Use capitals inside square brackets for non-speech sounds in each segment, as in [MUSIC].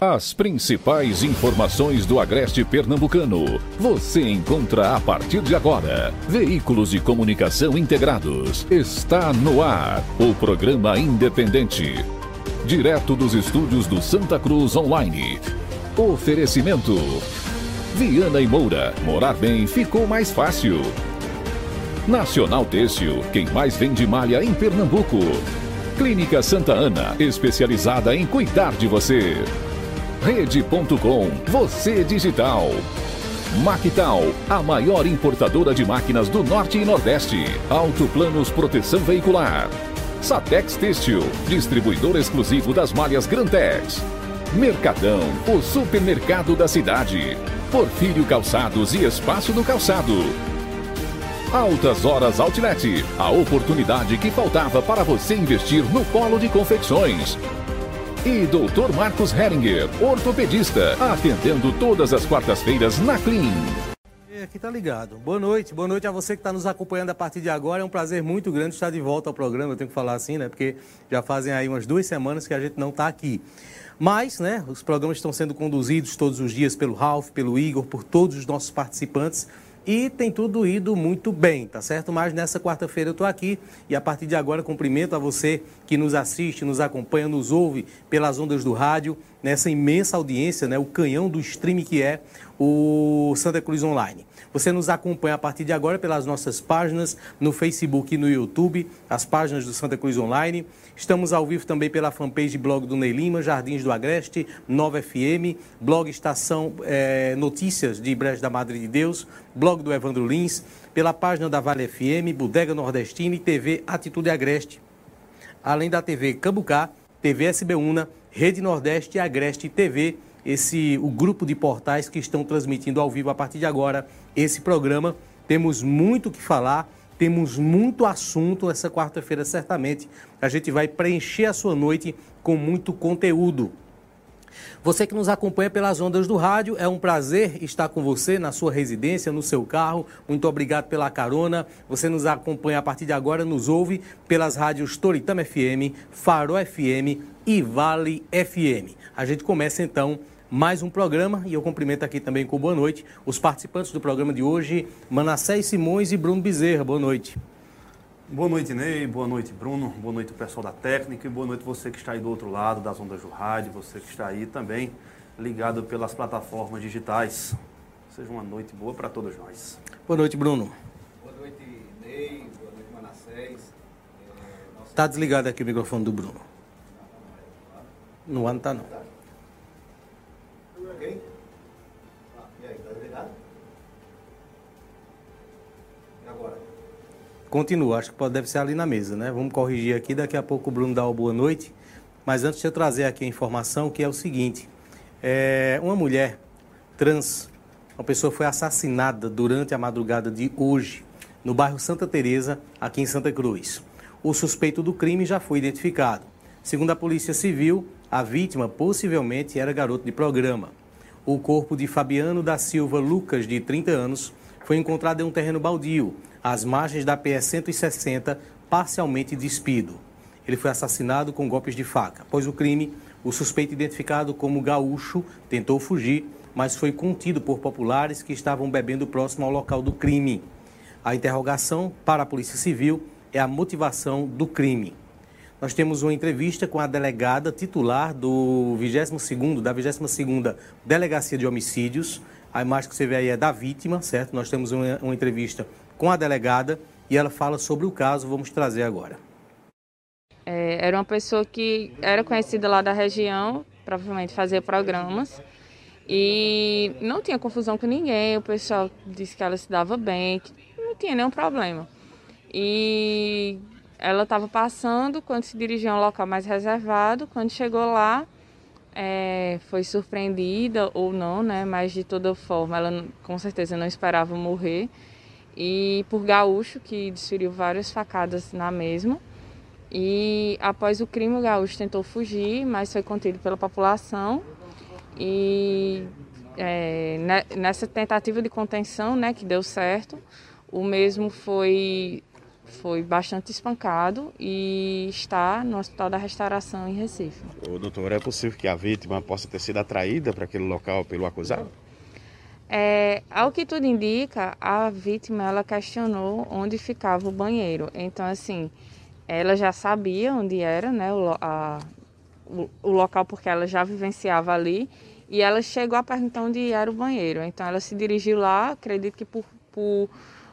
As principais informações do Agreste Pernambucano você encontra a partir de agora. Veículos de comunicação integrados. Está no ar o programa independente. Direto dos estúdios do Santa Cruz Online. Oferecimento. Viana e Moura. Morar bem ficou mais fácil. Nacional Têxtil. Quem mais vende malha em Pernambuco. Clínica Santa Ana. Especializada em cuidar de você. Rede.com, você digital. Mactal, a maior importadora de máquinas do Norte e Nordeste. Autoplanos Proteção Veicular. Satex Têxtil, distribuidor exclusivo das malhas Grantex. Mercadão, o supermercado da cidade. Porfírio Calçados e Espaço do Calçado. Altas Horas Outlet, a oportunidade que faltava para você investir no polo de confecções. E Dr. Marcos Heringer, ortopedista, atendendo todas as quartas-feiras na Clean. Aqui tá ligado. Boa noite, boa noite a você que está nos acompanhando a partir de agora. É um prazer muito grande estar de volta ao programa. Eu tenho que falar assim, né? Porque já fazem aí umas duas semanas que a gente não está aqui. Mas, né, os programas estão sendo conduzidos todos os dias pelo Ralph, pelo Igor, por todos os nossos participantes e tem tudo ido muito bem, tá certo? Mas nessa quarta-feira eu estou aqui e a partir de agora cumprimento a você que nos assiste, nos acompanha, nos ouve pelas ondas do rádio, nessa imensa audiência, né, o canhão do stream que é o Santa Cruz Online. Você nos acompanha a partir de agora pelas nossas páginas no Facebook e no YouTube, as páginas do Santa Cruz Online. Estamos ao vivo também pela fanpage blog do Ney Lima, Jardins do Agreste, Nova FM, blog Estação é, Notícias de Brejo da Madre de Deus, blog do Evandro Lins, pela página da Vale FM, Bodega Nordestina e TV Atitude Agreste. Além da TV Cambucá, TV SB Una, Rede Nordeste e Agreste TV esse o grupo de portais que estão transmitindo ao vivo a partir de agora esse programa. Temos muito o que falar, temos muito assunto essa quarta-feira, certamente. A gente vai preencher a sua noite com muito conteúdo. Você que nos acompanha pelas ondas do rádio, é um prazer estar com você na sua residência, no seu carro. Muito obrigado pela carona. Você nos acompanha a partir de agora, nos ouve pelas rádios Toritama FM, Faro FM e Vale FM. A gente começa então mais um programa e eu cumprimento aqui também com boa noite os participantes do programa de hoje, Manassés Simões e Bruno Bezerra. Boa noite. Boa noite, Ney. Boa noite, Bruno. Boa noite, pessoal da técnica. E boa noite você que está aí do outro lado das ondas do rádio, você que está aí também ligado pelas plataformas digitais. Seja uma noite boa para todos nós. Boa noite, Bruno. Boa noite, Ney. Boa noite, Manassés. Está é, desligado aqui o microfone do Bruno. No ano está não. Ok? Ah, e aí, está desligado? E agora? Continua, acho que pode, deve ser ali na mesa, né? Vamos corrigir aqui, daqui a pouco o Bruno dá uma boa noite. Mas antes de eu trazer aqui a informação, que é o seguinte: é, uma mulher trans, uma pessoa foi assassinada durante a madrugada de hoje, no bairro Santa Teresa, aqui em Santa Cruz. O suspeito do crime já foi identificado. Segundo a Polícia Civil, a vítima possivelmente era garoto de programa. O corpo de Fabiano da Silva Lucas, de 30 anos, foi encontrado em um terreno baldio, às margens da PS 160, parcialmente despido. Ele foi assassinado com golpes de faca. Após o crime, o suspeito, identificado como Gaúcho, tentou fugir, mas foi contido por populares que estavam bebendo próximo ao local do crime. A interrogação para a Polícia Civil é a motivação do crime. Nós temos uma entrevista com a delegada titular do 22º, da 22ª Delegacia de Homicídios. A imagem que você vê aí é da vítima, certo? Nós temos uma, uma entrevista com a delegada e ela fala sobre o caso. Vamos trazer agora. É, era uma pessoa que era conhecida lá da região, provavelmente fazia programas e não tinha confusão com ninguém. O pessoal disse que ela se dava bem, que não tinha nenhum problema. E ela estava passando quando se dirigiu a um local mais reservado. Quando chegou lá, é, foi surpreendida ou não, né? Mas de toda forma, ela com certeza não esperava morrer. E por Gaúcho, que desferiu várias facadas na mesma. E após o crime, o Gaúcho tentou fugir, mas foi contido pela população. E é, nessa tentativa de contenção, né, que deu certo, o mesmo foi foi bastante espancado e está no Hospital da Restauração em Recife. O doutor, é possível que a vítima possa ter sido atraída para aquele local pelo acusado? É, ao que tudo indica, a vítima ela questionou onde ficava o banheiro. Então, assim, ela já sabia onde era, né, o, a, o, o local porque ela já vivenciava ali e ela chegou a perguntar onde era o banheiro. Então, ela se dirigiu lá, acredito que por, por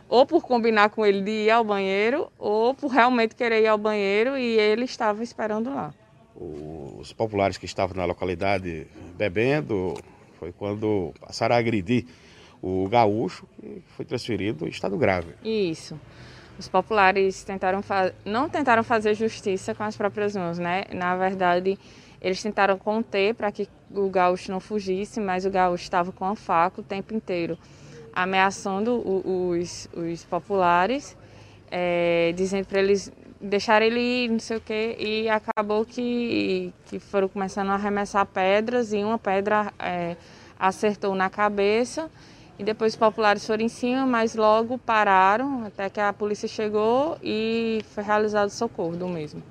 ou por combinar com ele de ir ao banheiro, ou por realmente querer ir ao banheiro e ele estava esperando lá. Os populares que estavam na localidade bebendo foi quando passaram a agredir o gaúcho, que foi transferido em estado grave. Isso. Os populares tentaram não tentaram fazer justiça com as próprias mãos, né? Na verdade, eles tentaram conter para que o gaúcho não fugisse, mas o gaúcho estava com a faca o tempo inteiro, ameaçando os, os populares, é, dizendo para eles deixar ele ir, não sei o quê, e acabou que, que foram começando a arremessar pedras e uma pedra é, acertou na cabeça e depois os populares foram em cima, mas logo pararam até que a polícia chegou e foi realizado o socorro do mesmo.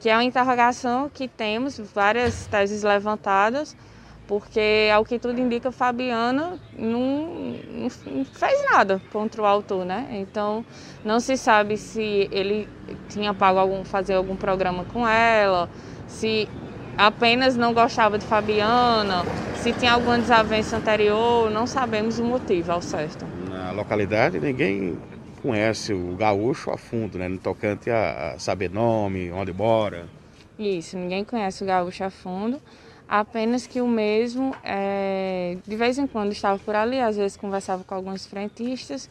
Que é uma interrogação que temos várias teses levantadas, porque ao que tudo indica, Fabiana não, não fez nada contra o autor, né? Então não se sabe se ele tinha pago algum fazer algum programa com ela, se apenas não gostava de Fabiana, se tinha alguma desavença anterior, não sabemos o motivo ao certo. Na localidade ninguém conhece o gaúcho a fundo, né? No tocante a, saber nome, onde mora. Isso, ninguém conhece o gaúcho a fundo, apenas que o mesmo, é, de vez em quando estava por ali, às vezes conversava com alguns frentistas,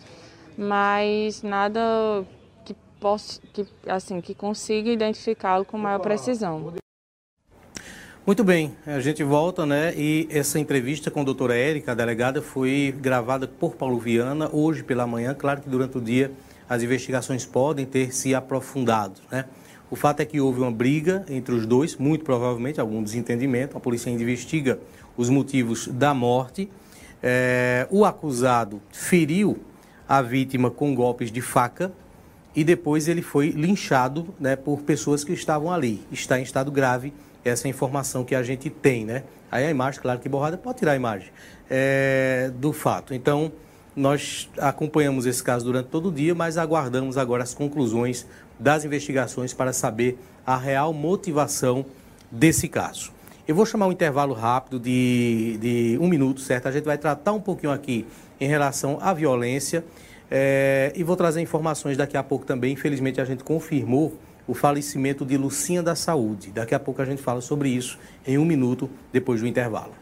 mas nada que possa, que, assim, que consiga identificá-lo com maior precisão. Muito bem, a gente volta, né? E essa entrevista com a doutora Érica, a delegada, foi gravada por Paulo Viana hoje pela manhã. Claro que durante o dia as investigações podem ter se aprofundado, né? O fato é que houve uma briga entre os dois, muito provavelmente, algum desentendimento. A polícia investiga os motivos da morte. É, o acusado feriu a vítima com golpes de faca e depois ele foi linchado né, por pessoas que estavam ali. Está em estado grave essa informação que a gente tem, né? Aí a imagem, claro que borrada, pode tirar a imagem é, do fato. Então, nós acompanhamos esse caso durante todo o dia, mas aguardamos agora as conclusões das investigações para saber a real motivação desse caso. Eu vou chamar um intervalo rápido de, de um minuto, certo? A gente vai tratar um pouquinho aqui em relação à violência é, e vou trazer informações daqui a pouco também. Infelizmente, a gente confirmou o falecimento de Lucinha da Saúde. Daqui a pouco a gente fala sobre isso em um minuto depois do intervalo.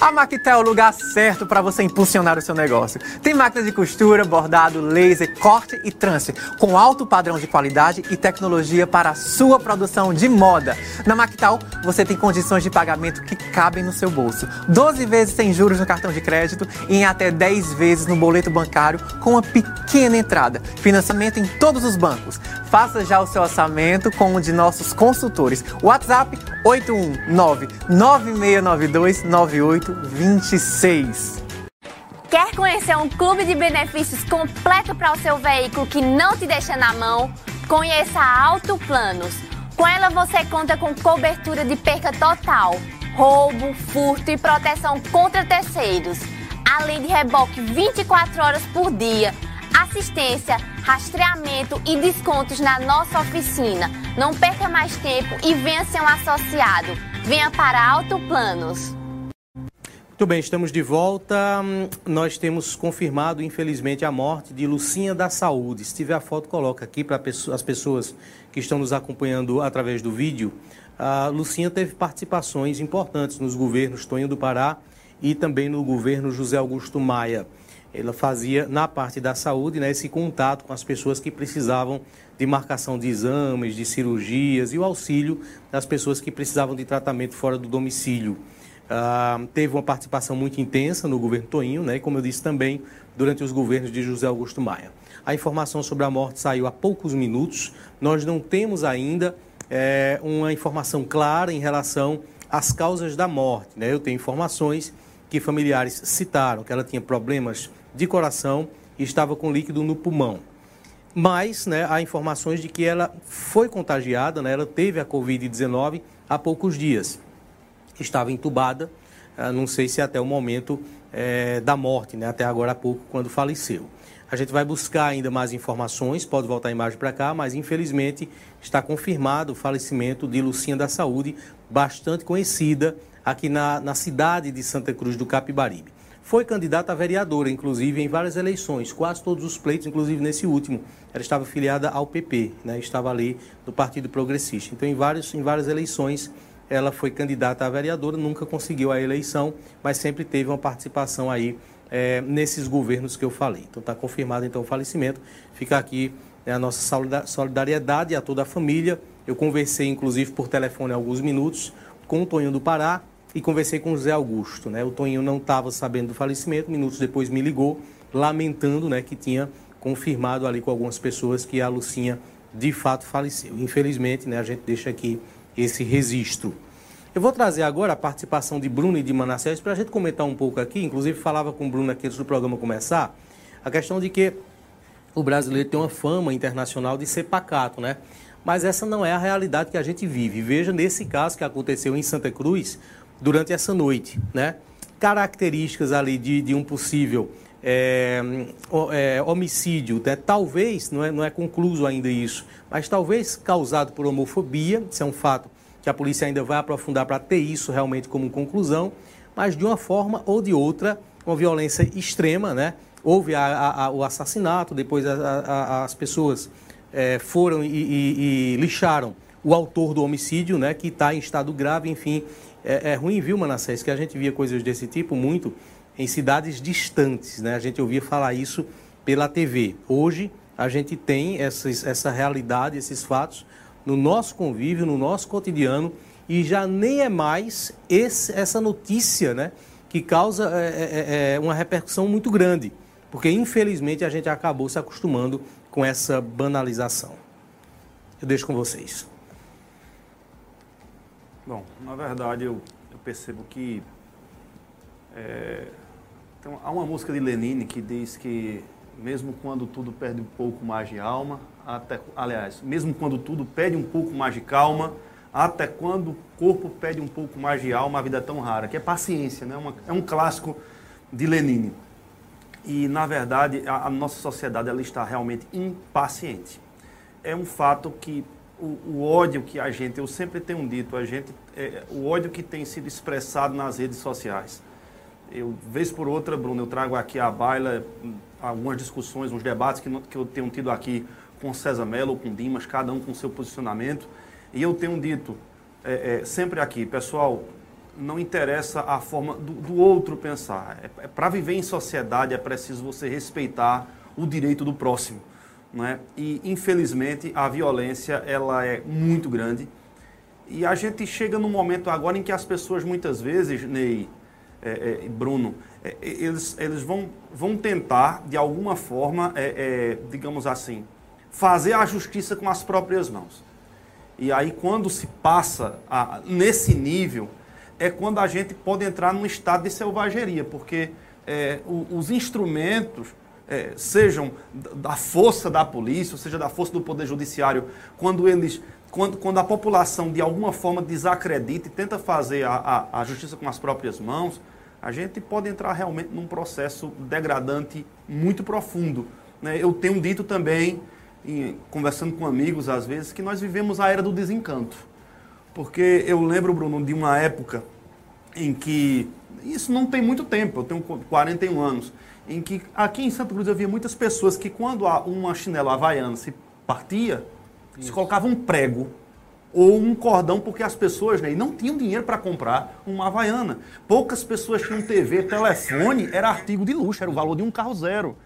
A Maquita é o lugar certo para você impulsionar o seu negócio. Tem máquinas de costura, bordado, laser, corte e trance, com alto padrão de qualidade e tecnologia para a sua produção de moda. Na Mactal, você tem condições de pagamento que cabem no seu bolso. 12 vezes sem juros no cartão de crédito e em até 10 vezes no boleto bancário com uma pequena entrada. Financiamento em todos os bancos. Faça já o seu orçamento com um de nossos consultores. WhatsApp 819 9692 9826. Quer conhecer um clube de benefícios completo para o seu veículo que não te deixa na mão? Conheça a Auto Planos. Com ela você conta com cobertura de perca total, roubo, furto e proteção contra terceiros, além de reboque 24 horas por dia assistência, rastreamento e descontos na nossa oficina. Não perca mais tempo e venha ser um associado. Venha para Alto Planos. Muito bem, estamos de volta. Nós temos confirmado, infelizmente, a morte de Lucinha da Saúde. Se tiver a foto, coloca aqui para as pessoas que estão nos acompanhando através do vídeo. A Lucinha teve participações importantes nos governos Tonho do Pará e também no governo José Augusto Maia ela fazia na parte da saúde né, esse contato com as pessoas que precisavam de marcação de exames, de cirurgias e o auxílio das pessoas que precisavam de tratamento fora do domicílio. Ah, teve uma participação muito intensa no governo Toinho, né, e como eu disse também, durante os governos de José Augusto Maia. A informação sobre a morte saiu há poucos minutos. Nós não temos ainda é, uma informação clara em relação às causas da morte. Né? Eu tenho informações que familiares citaram que ela tinha problemas de coração e estava com líquido no pulmão. mas né, há informações de que ela foi contagiada, né, ela teve a Covid-19 há poucos dias. Estava entubada, ah, não sei se até o momento é, da morte, né, até agora há pouco, quando faleceu. A gente vai buscar ainda mais informações, pode voltar a imagem para cá, mas infelizmente está confirmado o falecimento de Lucinha da Saúde, bastante conhecida aqui na, na cidade de Santa Cruz do Capibaribe. Foi candidata a vereadora, inclusive, em várias eleições, quase todos os pleitos, inclusive nesse último. Ela estava filiada ao PP, né? estava ali no Partido Progressista. Então, em, vários, em várias eleições, ela foi candidata a vereadora, nunca conseguiu a eleição, mas sempre teve uma participação aí é, nesses governos que eu falei. Então está confirmado então o falecimento. Fica aqui né, a nossa solidariedade a toda a família. Eu conversei inclusive por telefone há alguns minutos com o Toninho do Pará e conversei com o José Augusto. Né? O Toninho não estava sabendo do falecimento, minutos depois me ligou lamentando né, que tinha confirmado ali com algumas pessoas que a Lucinha de fato faleceu. Infelizmente, né, a gente deixa aqui esse registro. Eu vou trazer agora a participação de Bruno e de Manassés para a gente comentar um pouco aqui. Inclusive, falava com o Bruno aqui antes do programa começar, a questão de que o brasileiro tem uma fama internacional de ser pacato, né? Mas essa não é a realidade que a gente vive. Veja nesse caso que aconteceu em Santa Cruz durante essa noite, né? Características ali de, de um possível é, é, homicídio, né? talvez, não é, não é concluso ainda isso, mas talvez causado por homofobia, isso é um fato que a polícia ainda vai aprofundar para ter isso realmente como conclusão, mas de uma forma ou de outra, uma violência extrema, né? Houve a, a, a, o assassinato, depois as pessoas é, foram e, e, e, lixaram o autor do homicídio, né? Que está em estado grave, enfim. É, é ruim, viu, Manassés, que a gente via coisas desse tipo muito em cidades distantes, né? A gente ouvia falar isso pela TV. Hoje, a gente tem essas, essa realidade, esses fatos no nosso convívio, no nosso cotidiano, e já nem é mais esse, essa notícia né, que causa é, é, é, é uma repercussão muito grande, porque infelizmente a gente acabou se acostumando com essa banalização. Eu deixo com vocês. Bom, na verdade eu, eu percebo que é, então, há uma música de Lenine que diz que mesmo quando tudo perde um pouco mais de alma, até, aliás, mesmo quando tudo pede um pouco mais de calma, até quando o corpo pede um pouco mais de alma, a vida é tão rara, que é paciência, né? Uma, é um clássico de Lenine. E, na verdade, a, a, nossa sociedade ela está realmente impaciente. É um fato que o, o ódio que a gente, eu sempre tenho dito, a gente, é, o ódio que tem sido expressado nas redes sociais. Eu, vez por outra, Bruno, eu trago aqui à baila algumas discussões, uns debates que, que eu tenho tido aqui com César Mello, com Dimas, cada um com seu posicionamento. E eu tenho dito é, é, sempre aqui, pessoal, não interessa a forma do, do outro pensar. É, é Para viver em sociedade é preciso você respeitar o direito do próximo. Né? E, infelizmente, a violência ela é muito grande. E a gente chega num momento agora em que as pessoas, muitas vezes, Ney, é, é, Bruno, é, eles, eles vão, vão tentar, de alguma forma, digamos assim, fazer a justiça com as próprias mãos. E aí, quando se passa a, nesse nível, é quando a gente pode entrar num estado de selvageria, porque é, os instrumentos, é, sejam da força da polícia, ou seja, da força do Poder Judiciário, quando eles. Quando, quando a população de alguma forma desacredita e tenta fazer a, a, a justiça com as próprias mãos, a gente pode entrar realmente num processo degradante muito profundo. Né? Eu tenho dito também em, conversando com amigos às vezes, que nós vivemos a era do desencanto. Porque eu lembro, Bruno, de uma época em que, isso não tem muito tempo, eu tenho 41 anos, em que aqui em Santa Cruz havia muitas pessoas que quando uma chinela havaiana se partia, isso. se colocava um prego ou um cordão, porque as pessoas né, não tinham dinheiro para comprar uma havaiana. Poucas pessoas tinham TV, telefone, era artigo de luxo, era o valor de um carro zero.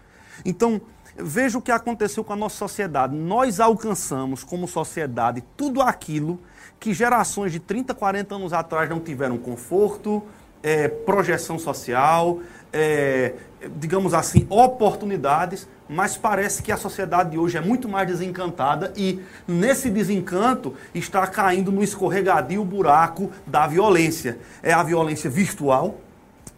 Então, Veja o que aconteceu com a nossa sociedade. Nós alcançamos, como sociedade, tudo aquilo que gerações de 30, 40 anos atrás não tiveram conforto, é, projeção social, é, digamos assim, oportunidades, mas parece que a sociedade de hoje é muito mais desencantada e nesse desencanto está caindo no escorregadio buraco da violência. É a violência virtual,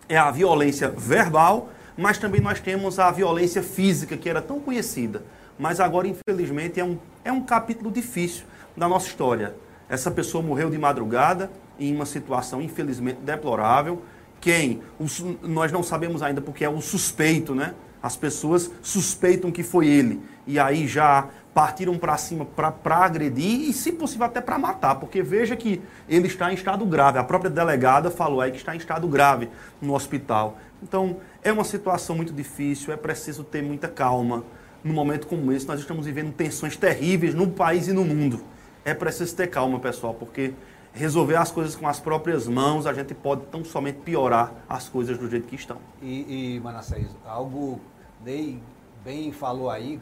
é a violência verbal mas também nós temos a violência física, que era tão conhecida. Mas agora, infelizmente, é um, é um capítulo difícil da nossa história. Essa pessoa morreu de madrugada em uma situação, infelizmente, deplorável. Quem? Os, nós não sabemos ainda porque é o suspeito, né? As pessoas suspeitam que foi ele. E aí já partiram para cima para agredir e, se possível, até para matar. Porque veja que ele está em estado grave. A própria delegada falou aí que está em estado grave no hospital. Então, é uma situação muito difícil, é preciso ter muita calma. Num momento como esse, nós estamos vivendo tensões terríveis no país e no mundo. É preciso ter calma, pessoal, porque resolver as coisas com as próprias mãos, a gente pode tão somente piorar as coisas do jeito que estão. E, e Manassés, algo Ney bem falou aí,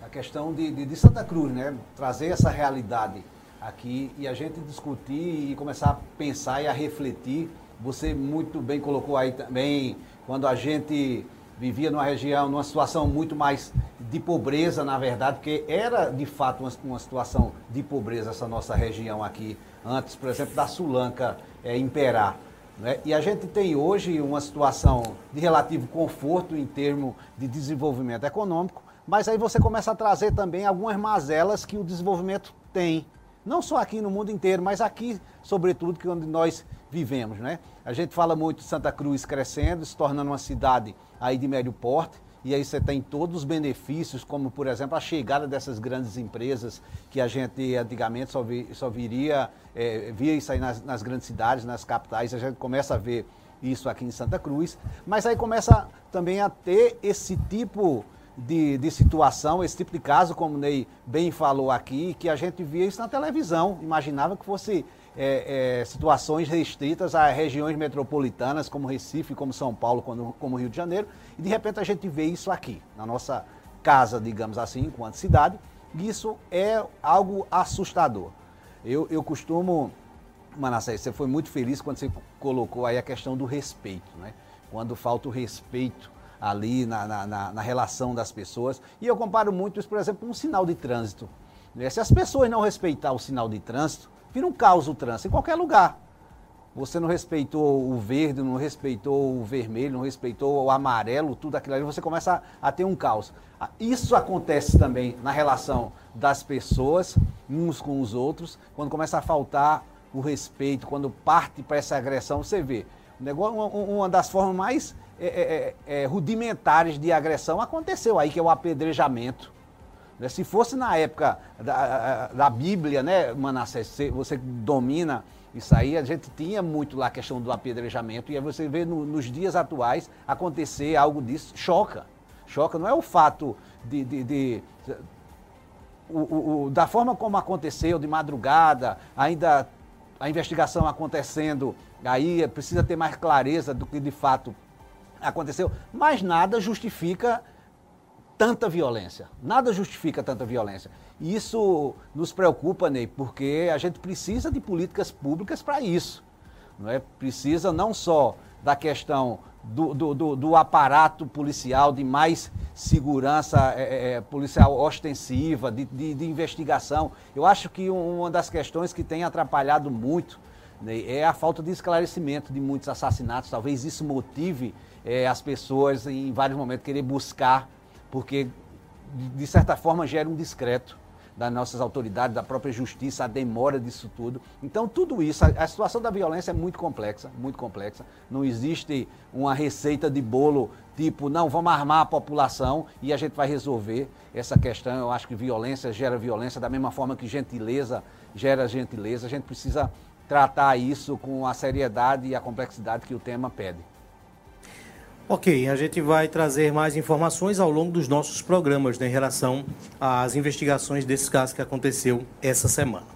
a questão de, de, de, Santa Cruz, né? Trazer essa realidade aqui e a gente discutir e começar a pensar e a refletir. Você muito bem colocou aí também, quando a gente vivia numa região, numa situação muito mais de pobreza, na verdade, porque era de fato uma, uma situação de pobreza essa nossa região aqui, antes, por exemplo, da Sulanca é, imperar. Né? E a gente tem hoje uma situação de relativo conforto em termos de desenvolvimento econômico, mas aí você começa a trazer também algumas mazelas que o desenvolvimento tem. Não só aqui no mundo inteiro, mas aqui, sobretudo, que é onde nós vivemos. Né? A gente fala muito de Santa Cruz crescendo, se tornando uma cidade aí de médio porte, e aí você tem todos os benefícios, como por exemplo a chegada dessas grandes empresas que a gente antigamente só, vi, só viria, é, via isso aí nas, nas grandes cidades, nas capitais, a gente começa a ver isso aqui em Santa Cruz, mas aí começa também a ter esse tipo de, de, situação, esse tipo de caso, como o Ney bem falou aqui, que a gente via isso na televisão, imaginava que fosse é, é, situações restritas a regiões metropolitanas como Recife, como São Paulo, como, como Rio de Janeiro, e de repente a gente vê isso aqui, na nossa casa, digamos assim, enquanto cidade, e isso é algo assustador. Eu, eu costumo, Manassés, você foi muito feliz quando você colocou aí a questão do respeito, né? Quando falta o respeito ali na, na, na, relação das pessoas. E eu comparo muito isso, por exemplo, com um sinal de trânsito. Né? Se as pessoas não respeitar o sinal de trânsito, vira um caos o trânsito em qualquer lugar. Você não respeitou o verde, não respeitou o vermelho, não respeitou o amarelo, tudo aquilo ali, você começa a, a ter um caos. Ah, isso acontece também na relação das pessoas, uns com os outros, quando começa a faltar o respeito, quando parte para essa agressão, você vê. Uma, das formas mais é, é, é, é, rudimentares de agressão aconteceu aí, que é o apedrejamento. Né? Se fosse na época da, da Bíblia, né, Manassés, você domina isso aí, a gente tinha muito lá a questão do apedrejamento, e aí você vê no, nos dias atuais acontecer algo disso, choca. Choca, não é o fato de. de, de o, o, da forma como aconteceu, de madrugada, ainda a investigação acontecendo, aí precisa ter mais clareza do que de fato aconteceu, mas nada justifica tanta violência. Nada justifica tanta violência. E isso nos preocupa, Ney, porque a gente precisa de políticas públicas para isso. Não é? Precisa não só da questão do, do, do, do aparato policial, de mais segurança é, é, é, policial ostensiva, de, de, de, investigação. Eu acho que uma das questões que tem atrapalhado muito né, é a falta de esclarecimento de muitos assassinatos. Talvez isso motive é, as pessoas em vários momentos querer buscar, porque de certa forma gera um discreto das nossas autoridades, da própria justiça, a demora disso tudo. Então, tudo isso, a, a, situação da violência é muito complexa, muito complexa. Não existe uma receita de bolo tipo, não, vamos armar a população e a gente vai resolver essa questão. Eu acho que violência gera violência, da mesma forma que gentileza gera gentileza. A gente precisa tratar isso com a seriedade e a complexidade que o tema pede. Ok, a gente vai trazer mais informações ao longo dos nossos programas né, em relação às investigações desses casos que aconteceu essa semana.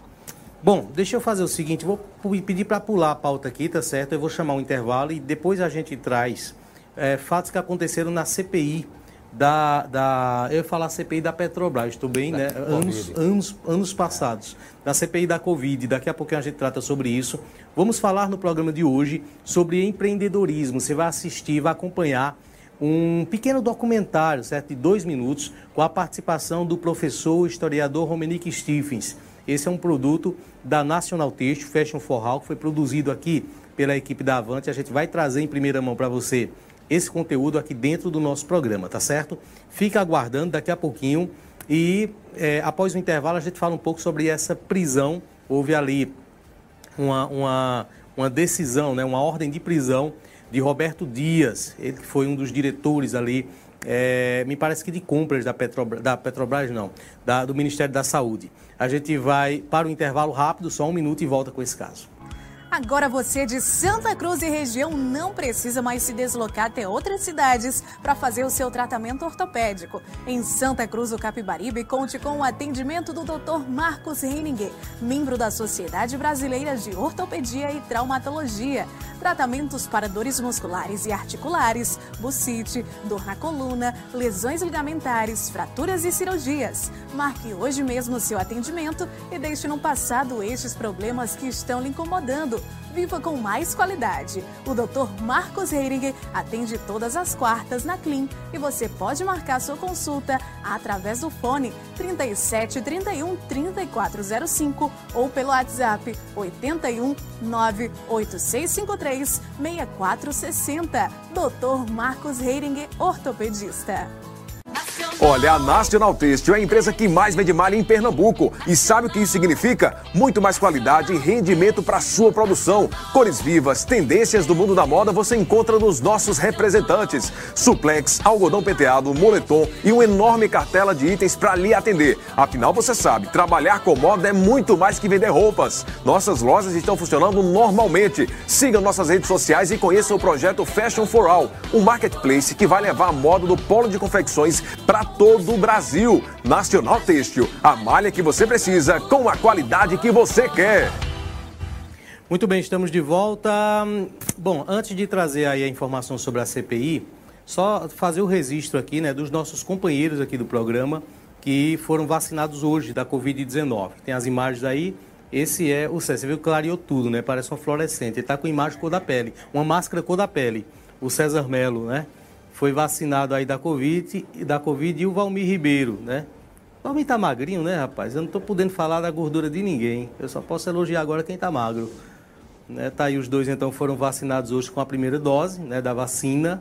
Bom, deixa eu fazer o seguinte, vou pedir para pular a pauta aqui, tá certo? Eu vou chamar um intervalo e depois a gente traz é, fatos que aconteceram na CPI da, da eu ia falar CPI da Petrobras, estou bem, da né? Anos, anos, anos passados. Da CPI da Covid, daqui a pouquinho a gente trata sobre isso. Vamos falar no programa de hoje sobre empreendedorismo. Você vai assistir, vai acompanhar um pequeno documentário, certo? De dois minutos, com a participação do professor historiador Romenick Stephens. Esse é um produto da National Texto Fashion for All, que foi produzido aqui pela equipe da Avante. A gente vai trazer em primeira mão para você esse conteúdo aqui dentro do nosso programa, tá certo? Fica aguardando, daqui a pouquinho E é, após o intervalo a gente fala um pouco sobre essa prisão. Houve ali uma, uma, uma decisão, né, uma ordem de prisão de Roberto Dias, ele que foi um dos diretores ali, é, me parece que de compras da Petrobras, da Petrobras não, da, do Ministério da Saúde. A gente vai para o intervalo rápido, só um minuto e volta com esse caso. Agora você de Santa Cruz e região não precisa mais se deslocar até outras cidades para fazer o seu tratamento ortopédico. Em Santa Cruz do Capibaribe, conte com o atendimento do Dr. Marcos Reininger, membro da Sociedade Brasileira de Ortopedia e Traumatologia. Tratamentos para dores musculares e articulares, bucite, dor na coluna, lesões ligamentares, fraturas e cirurgias. Marque hoje mesmo o seu atendimento e deixe no passado estes problemas que estão lhe incomodando. Viva com mais qualidade. O Dr. Marcos Heiring atende todas as quartas na Clean e você pode marcar sua consulta através do fone 37 31 3405 ou pelo WhatsApp 81 98653 6460. Dr. Marcos Heiring, ortopedista. Olha, a National Têxtil é a empresa que mais vende malha em Pernambuco. E sabe o que isso significa? Muito mais qualidade e rendimento para sua produção. Cores vivas, tendências do mundo da moda você encontra nos nossos representantes. Suplex, algodão penteado, moletom e uma enorme cartela de itens para lhe atender. Afinal, você sabe, trabalhar com moda é muito mais que vender roupas. Nossas lojas estão funcionando normalmente. Siga nossas redes sociais e conheça o projeto Fashion for All, um marketplace que vai levar a moda do polo de confecções para todo o Brasil. Nacional Têxtil, a malha que você precisa com a qualidade que você quer. Muito bem, estamos de volta. Bom, antes de trazer aí a informação sobre a CPI, só fazer o registro aqui, né, dos nossos companheiros aqui do programa que foram vacinados hoje da Covid-19. Tem as imagens aí. Esse é o César. Você viu que clareou tudo, né? Parece um fluorescente. Ele está com imagem cor da pele, uma máscara cor da pele. O César Melo, né? Foi vacinado aí da Covid, da COVID e o Valmir Ribeiro, né? O Valmir tá magrinho, né, rapaz? Eu não estou podendo falar da gordura de ninguém. Eu só posso elogiar agora quem tá magro. Né? Tá aí os dois, então, foram vacinados hoje com a primeira dose, né, da vacina.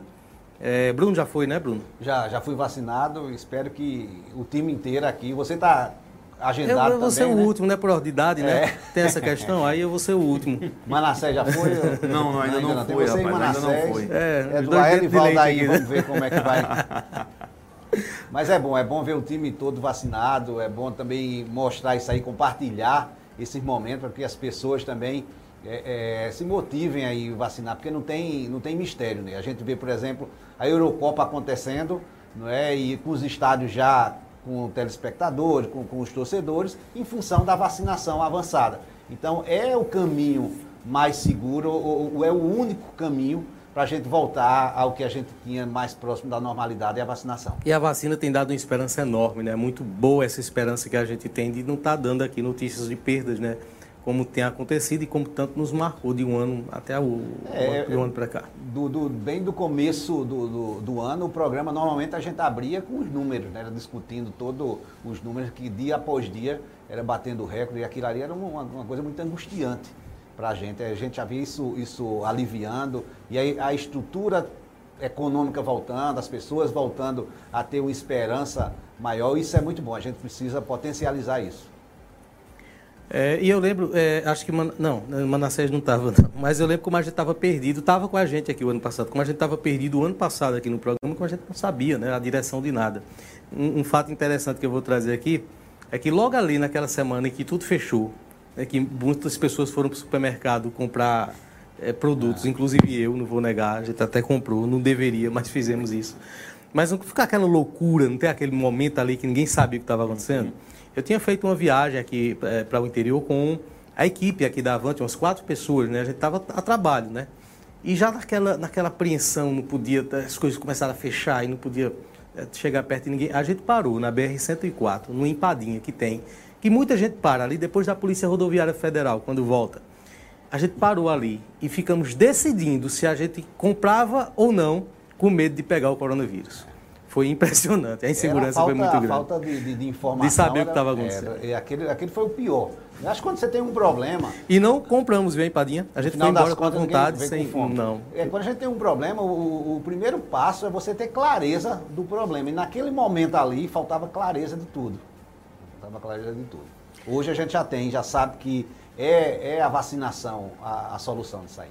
É, Bruno já foi, né, Bruno? Já, já fui vacinado. Espero que o time inteiro aqui. Você tá agendado eu, eu vou ser o né? último, né? Por ordem de idade, né? É. Tem essa questão, aí eu vou ser o último. Manassé já foi? [LAUGHS] Não, não, ainda não Tem foi, você e rapaz, ainda não Manassés. foi. É, É do dentes e Valdaí, né? vamos ver como é que vai. [LAUGHS] Mas é bom, é bom ver o time todo vacinado, é bom também mostrar isso aí, compartilhar esses momentos para que as pessoas também é, é, se motivem aí a vacinar, porque não tem, não tem mistério, né? A gente vê, por exemplo, a Eurocopa acontecendo, não é? E com os estádios já com telespectadores, com, com os torcedores, em função da vacinação avançada. Então é o caminho mais seguro, ou, ou é o único caminho para a gente voltar ao que a gente tinha mais próximo da normalidade, é a vacinação. E a vacina tem dado uma esperança enorme, né? Muito boa essa esperança que a gente tem de não estar dando aqui notícias de perdas, né? Como tem acontecido e como tanto nos marcou de um ano até o É, de um ano para cá. Do, do- bem do começo do, do, do ano, o programa normalmente a gente abria com os números, né? Era discutindo todos os números que dia após dia era batendo recorde e aquilo ali era uma, uma coisa muito angustiante para a gente. A gente já via isso, isso aliviando e aí a estrutura econômica voltando, as pessoas voltando a ter uma esperança maior, isso é muito bom. A gente precisa potencializar isso. É, e eu lembro, é, acho que Man, não, Manassés não estava. Mas eu lembro como a gente estava perdido, estava com a gente aqui o ano passado, como a gente estava perdido o ano passado aqui no programa, como a gente não sabia, né, a direção de nada. Um, um fato interessante que eu vou trazer aqui é que logo ali naquela semana em que tudo fechou, é que muitas pessoas foram para o supermercado comprar é, produtos, inclusive eu, não vou negar, a gente até comprou, não deveria, mas fizemos isso. Mas não ficar aquela loucura, não ter aquele momento ali que ninguém sabia o que estava acontecendo. Eu tinha feito uma viagem aqui para o interior com a equipe aqui da Avante, umas quatro pessoas, né? A gente estava a trabalho, né? E já naquela, naquela apreensão, não podia, as coisas começaram a fechar e não podia eh, chegar perto de ninguém. A gente parou na BR-104, numa empadinha que tem, que muita gente para ali depois da Polícia Rodoviária Federal, quando volta. A gente parou ali e ficamos decidindo se a gente comprava ou não com medo de pegar o coronavírus. Foi impressionante. A insegurança Era a foi muito falta, grande. A falta de, de, de informação. De saber o que era- estava acontecendo. era- aquele, aquele foi o pior. Eu acho que quando você tem um problema, E não compramos, viu, empadinha? A gente foi embora com a vontade, sem. com fome. Não. É, quando a gente tem um problema, o, o primeiro passo é você ter clareza do problema. E naquele momento ali, faltava clareza de tudo. Faltava clareza de tudo. Hoje a gente já tem, já sabe que é, é a vacinação a, a solução disso aí.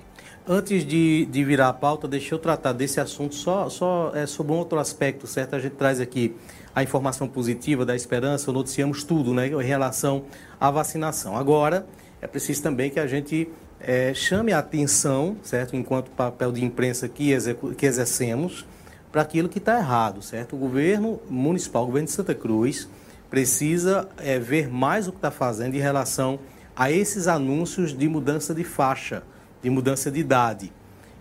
Antes de, de virar a pauta, deixa eu tratar desse assunto só, só é, sobre um outro aspecto, certo? A gente traz aqui a informação positiva da esperança, noticiamos tudo né, em relação à vacinação. Agora, é preciso também que a gente é, chame a atenção, certo? Enquanto papel de imprensa que, que exercemos, para aquilo que está errado, certo? O governo municipal, o governo de Santa Cruz, precisa é, ver mais o que está fazendo em relação a esses anúncios de mudança de faixa, de mudança de idade.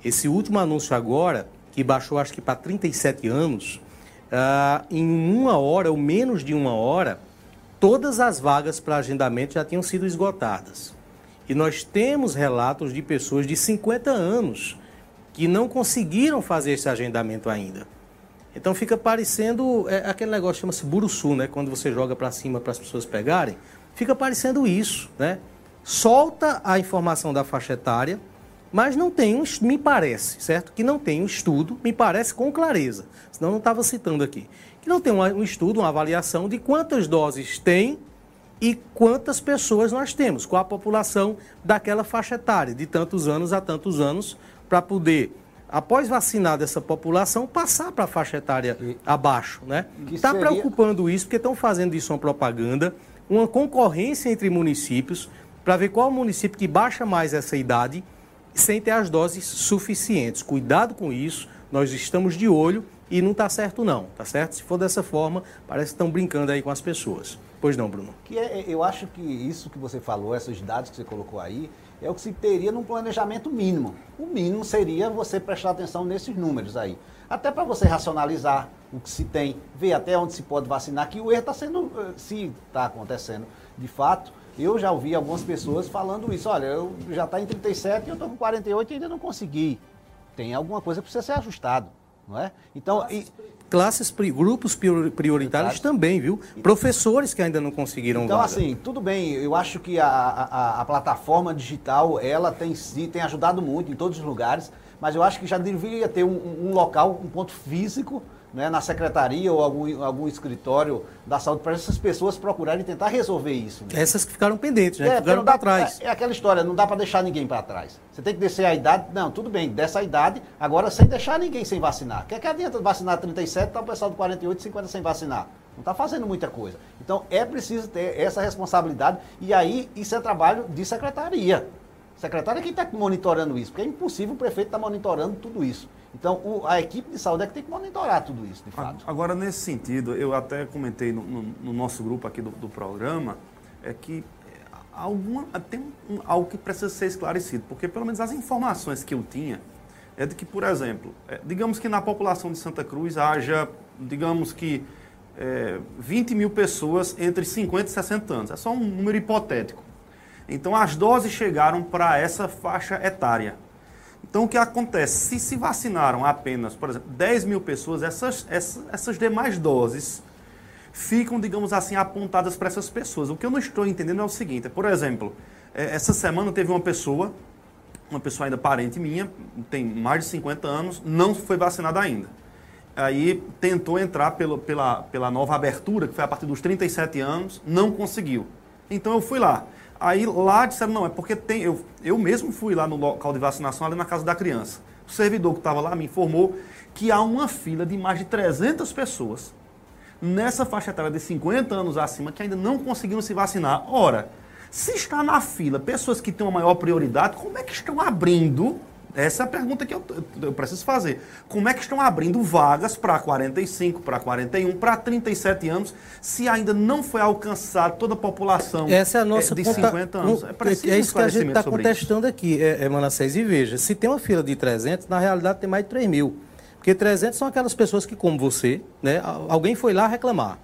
Esse último anúncio agora, que baixou acho que para 37 anos, ah, em uma hora ou menos de uma hora, todas as vagas para agendamento já tinham sido esgotadas. E nós temos relatos de pessoas de 50 anos que não conseguiram fazer esse agendamento ainda. Então fica parecendo é, aquele negócio chama-se buruçu, né? Quando você joga para cima para as pessoas pegarem, fica parecendo isso, né? Solta a informação da faixa etária, mas não tem um, me parece, certo? Que não tem um estudo, me parece com clareza, senão não estava citando aqui, que não tem um estudo, uma avaliação de quantas doses tem e quantas pessoas nós temos, qual a população daquela faixa etária, de tantos anos a tantos anos, para poder, após vacinar dessa população, passar para a faixa etária abaixo. Né? Está seria- preocupando isso, porque estão fazendo disso uma propaganda, uma concorrência entre municípios, para ver qual município que baixa mais essa idade sem ter as doses suficientes. Cuidado com isso, nós estamos de olho e não está certo não, tá certo? Se for dessa forma, parece que estão brincando aí com as pessoas. Pois não, Bruno? Que é, eu acho que isso que você falou, esses dados que você colocou aí, é o que se teria num planejamento mínimo. O mínimo seria você prestar atenção nesses números aí. Até para você racionalizar o que se tem, ver até onde se pode vacinar, que o erro está sendo, eh, se está acontecendo de fato. Eu já ouvi algumas pessoas falando isso. Olha, eu já está em 37 e eu estou com 48 e ainda não consegui. Tem alguma coisa que precisa ser ajustado, não é? Então, e- Classes, grupos priori- prioritários também, viu? Professores que ainda não conseguiram Então, vaga. assim, tudo bem, eu acho que a, a, a plataforma digital, ela tem tem ajudado muito em todos os lugares, mas eu acho que já deveria ter um, um local, um ponto físico, né, na secretaria ou algum, algum escritório da saúde, para essas pessoas procurarem tentar resolver isso. né? Essas que ficaram pendentes, né? É, ficaram para trás. É, é aquela história, não dá para deixar ninguém para trás. Você tem que descer a idade, não, tudo bem, dessa idade, agora sem deixar ninguém sem vacinar. O que, é que adianta vacinar 37, tá o pessoal de 48, 50 sem vacinar? Não está fazendo muita coisa. Então é preciso ter essa responsabilidade e aí isso é trabalho de secretaria. Secretária é quem está monitorando isso, porque é impossível o prefeito estar monitorando tudo isso. Então o- a equipe de saúde é que tem que monitorar tudo isso, de fato. Agora, nesse sentido, eu até comentei no, no- no nosso grupo aqui do, do programa, é que é, alguma, tem um- algo que precisa ser esclarecido, porque pelo menos as informações que eu tinha é de que, por exemplo, é, digamos que na população de Santa Cruz haja, digamos que, é, 20 mil pessoas entre 50 e 60 anos. É só um número hipotético. Então, as doses chegaram para essa faixa etária. Então, o que acontece? Se se vacinaram apenas, por exemplo, 10 mil pessoas, essas, essas, essas demais doses ficam, digamos assim, apontadas para essas pessoas. O que eu não estou entendendo é o seguinte: por exemplo, eh, essa semana teve uma pessoa, uma pessoa ainda parente minha, tem mais de 50 anos, não foi vacinada ainda. Aí tentou entrar pelo, pela, pela nova abertura, que foi a partir dos 37 anos, não conseguiu. Então eu fui lá. Aí lá disseram, não, é porque tem. Eu, eu mesmo fui lá no local de vacinação, ali na casa da criança. O servidor que estava lá me informou que há uma fila de mais de 300 pessoas nessa faixa etária de 50 anos acima que ainda não conseguiram se vacinar. Ora, se está na fila pessoas que têm uma maior prioridade, como é que estão abrindo? Essa é a pergunta que eu, eu preciso fazer. Como é que estão abrindo vagas para 45, para 41, para 37 anos, se ainda não foi alcançada toda a população Essa é a nossa eh, de conta- 50 anos? É, preciso é isso que a gente está sobre isso. contestando aqui, é, é, Manassés. E veja, se tem uma fila de 300, na realidade tem mais de 3 mil. Porque 300 são aquelas pessoas que, como você, né, alguém foi lá reclamar.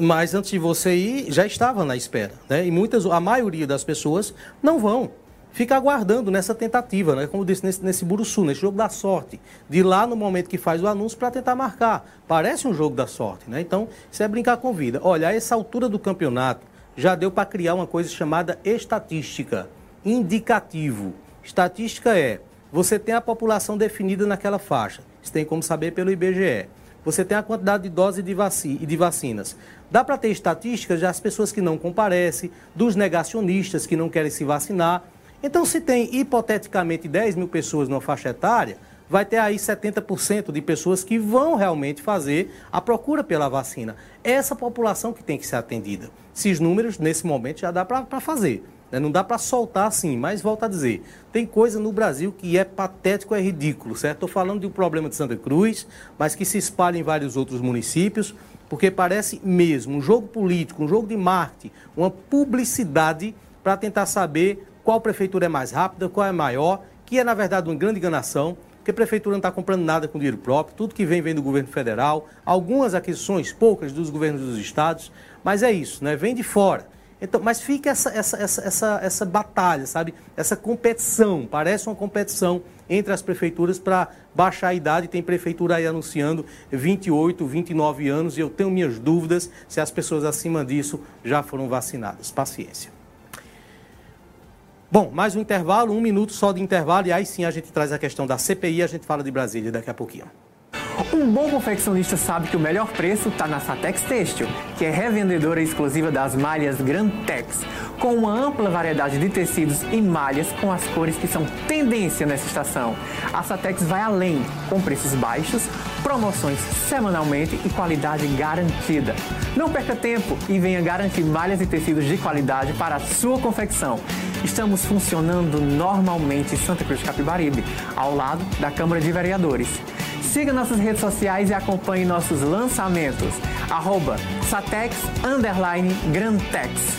Mas antes de você ir, já estava na espera. Né? E muitas, a maioria das pessoas não vão. Fica aguardando nessa tentativa, né? como disse, nesse, nesse buruçu, nesse jogo da sorte, de lá no momento que faz o anúncio para tentar marcar. Parece um jogo da sorte, né? Então, isso é brincar com vida. Olha, a essa altura do campeonato, já deu para criar uma coisa chamada estatística, indicativo. Estatística é, você tem a população definida naquela faixa, você tem como saber pelo IBGE. Você tem a quantidade de doses de vaci de vacinas. Dá para ter estatísticas das pessoas que não comparecem, dos negacionistas que não querem se vacinar. Então, se tem hipoteticamente 10 mil pessoas numa faixa etária, vai ter aí 70% de pessoas que vão realmente fazer a procura pela vacina. Essa população que tem que ser atendida. Esses números, nesse momento, já dá para fazer. Né? Não dá para soltar assim, mas volta a dizer, tem coisa no Brasil que é patético, é ridículo, certo? Estou falando de um problema de Santa Cruz, mas que se espalha em vários outros municípios, porque parece mesmo um jogo político, um jogo de marketing, uma publicidade para tentar saber qual prefeitura é mais rápida, qual é maior, que é na verdade uma grande enganação, porque a prefeitura não está comprando nada com dinheiro próprio, tudo que vem vem do governo federal, algumas aquisições, poucas dos governos dos estados, mas é isso, né? Vem de fora. Então, mas fica essa, essa, essa, essa, essa batalha, sabe? Essa competição, parece uma competição entre as prefeituras para baixar a idade. Tem prefeitura aí anunciando 28, 29 anos e eu tenho minhas dúvidas se as pessoas acima disso já foram vacinadas. Paciência. Bom, mais um intervalo, um minuto só de intervalo, e aí sim a gente traz a questão da CPI a gente fala de Brasília daqui a pouquinho. Um bom confeccionista sabe que o melhor preço está na Satex Têxtil, que é revendedora exclusiva das malhas Grantex, com uma ampla variedade de tecidos e malhas com as cores que são tendência nessa estação. A Satex vai além, com preços baixos, promoções semanalmente e qualidade garantida. Não perca tempo e venha garantir malhas e tecidos de qualidade para a sua confecção. Estamos funcionando normalmente em Santa Cruz de Capibaribe, ao lado da Câmara de Vereadores. Siga nossas redes sociais e acompanhe nossos lançamentos. Arroba Satex Grantex.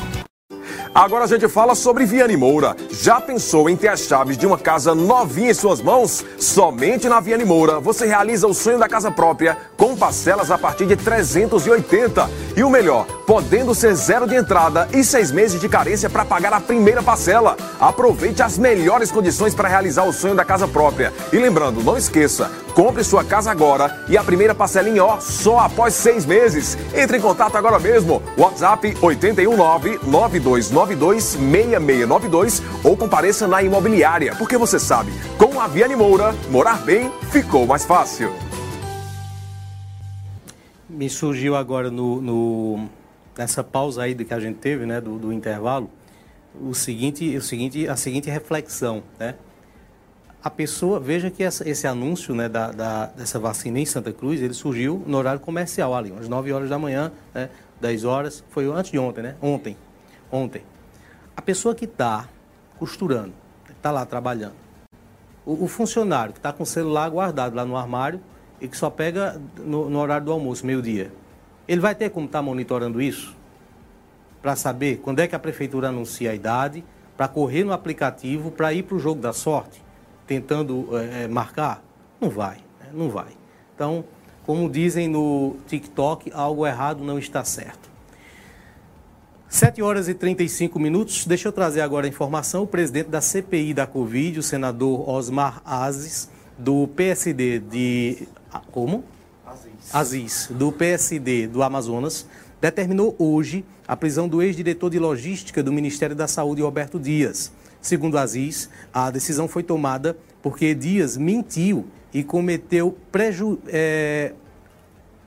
Agora a gente fala sobre Viane Moura. Já pensou em ter as chaves de uma casa novinha em suas mãos? Somente na Viane Moura você realiza o sonho da casa própria com parcelas a partir de 380. E o melhor, podendo ser zero de entrada e seis meses de carência para pagar a primeira parcela. Aproveite as melhores condições para realizar o sonho da casa própria. E lembrando, não esqueça, compre sua casa agora e a primeira parcela em ó só após seis meses. Entre em contato agora mesmo. WhatsApp 819 9292 6692 ou compareça na imobiliária, porque você sabe, com a Viane Moura, morar bem ficou mais fácil. Me surgiu agora no, no nessa pausa aí que a gente teve, né, do, do intervalo, o seguinte, o seguinte, a seguinte reflexão, né? A pessoa, veja que essa, esse anúncio né, da, da, dessa vacina em Santa Cruz, ele surgiu no horário comercial ali, às 9 horas da manhã, né, 10 horas, foi antes de ontem, né? Ontem, ontem. A pessoa que está costurando, está lá trabalhando, o, o funcionário que está com o celular guardado lá no armário e que só pega no, no horário do almoço, meio-dia, ele vai ter como estar tá monitorando isso? Para saber quando é que a prefeitura anuncia a idade, para correr no aplicativo, para ir para o jogo da sorte, tentando é, marcar? Não vai, né? não vai. Então, como dizem no TikTok, algo errado não está certo. 7 horas e 35 minutos. Deixa eu trazer agora a informação. O presidente da CPI da Covid, o senador Osmar Aziz, do PSD de. Como? Aziz, do PSD do Amazonas, determinou hoje a prisão do ex-diretor de logística do Ministério da Saúde, Roberto Dias. Segundo Aziz, a decisão foi tomada porque Dias mentiu e cometeu preju, é,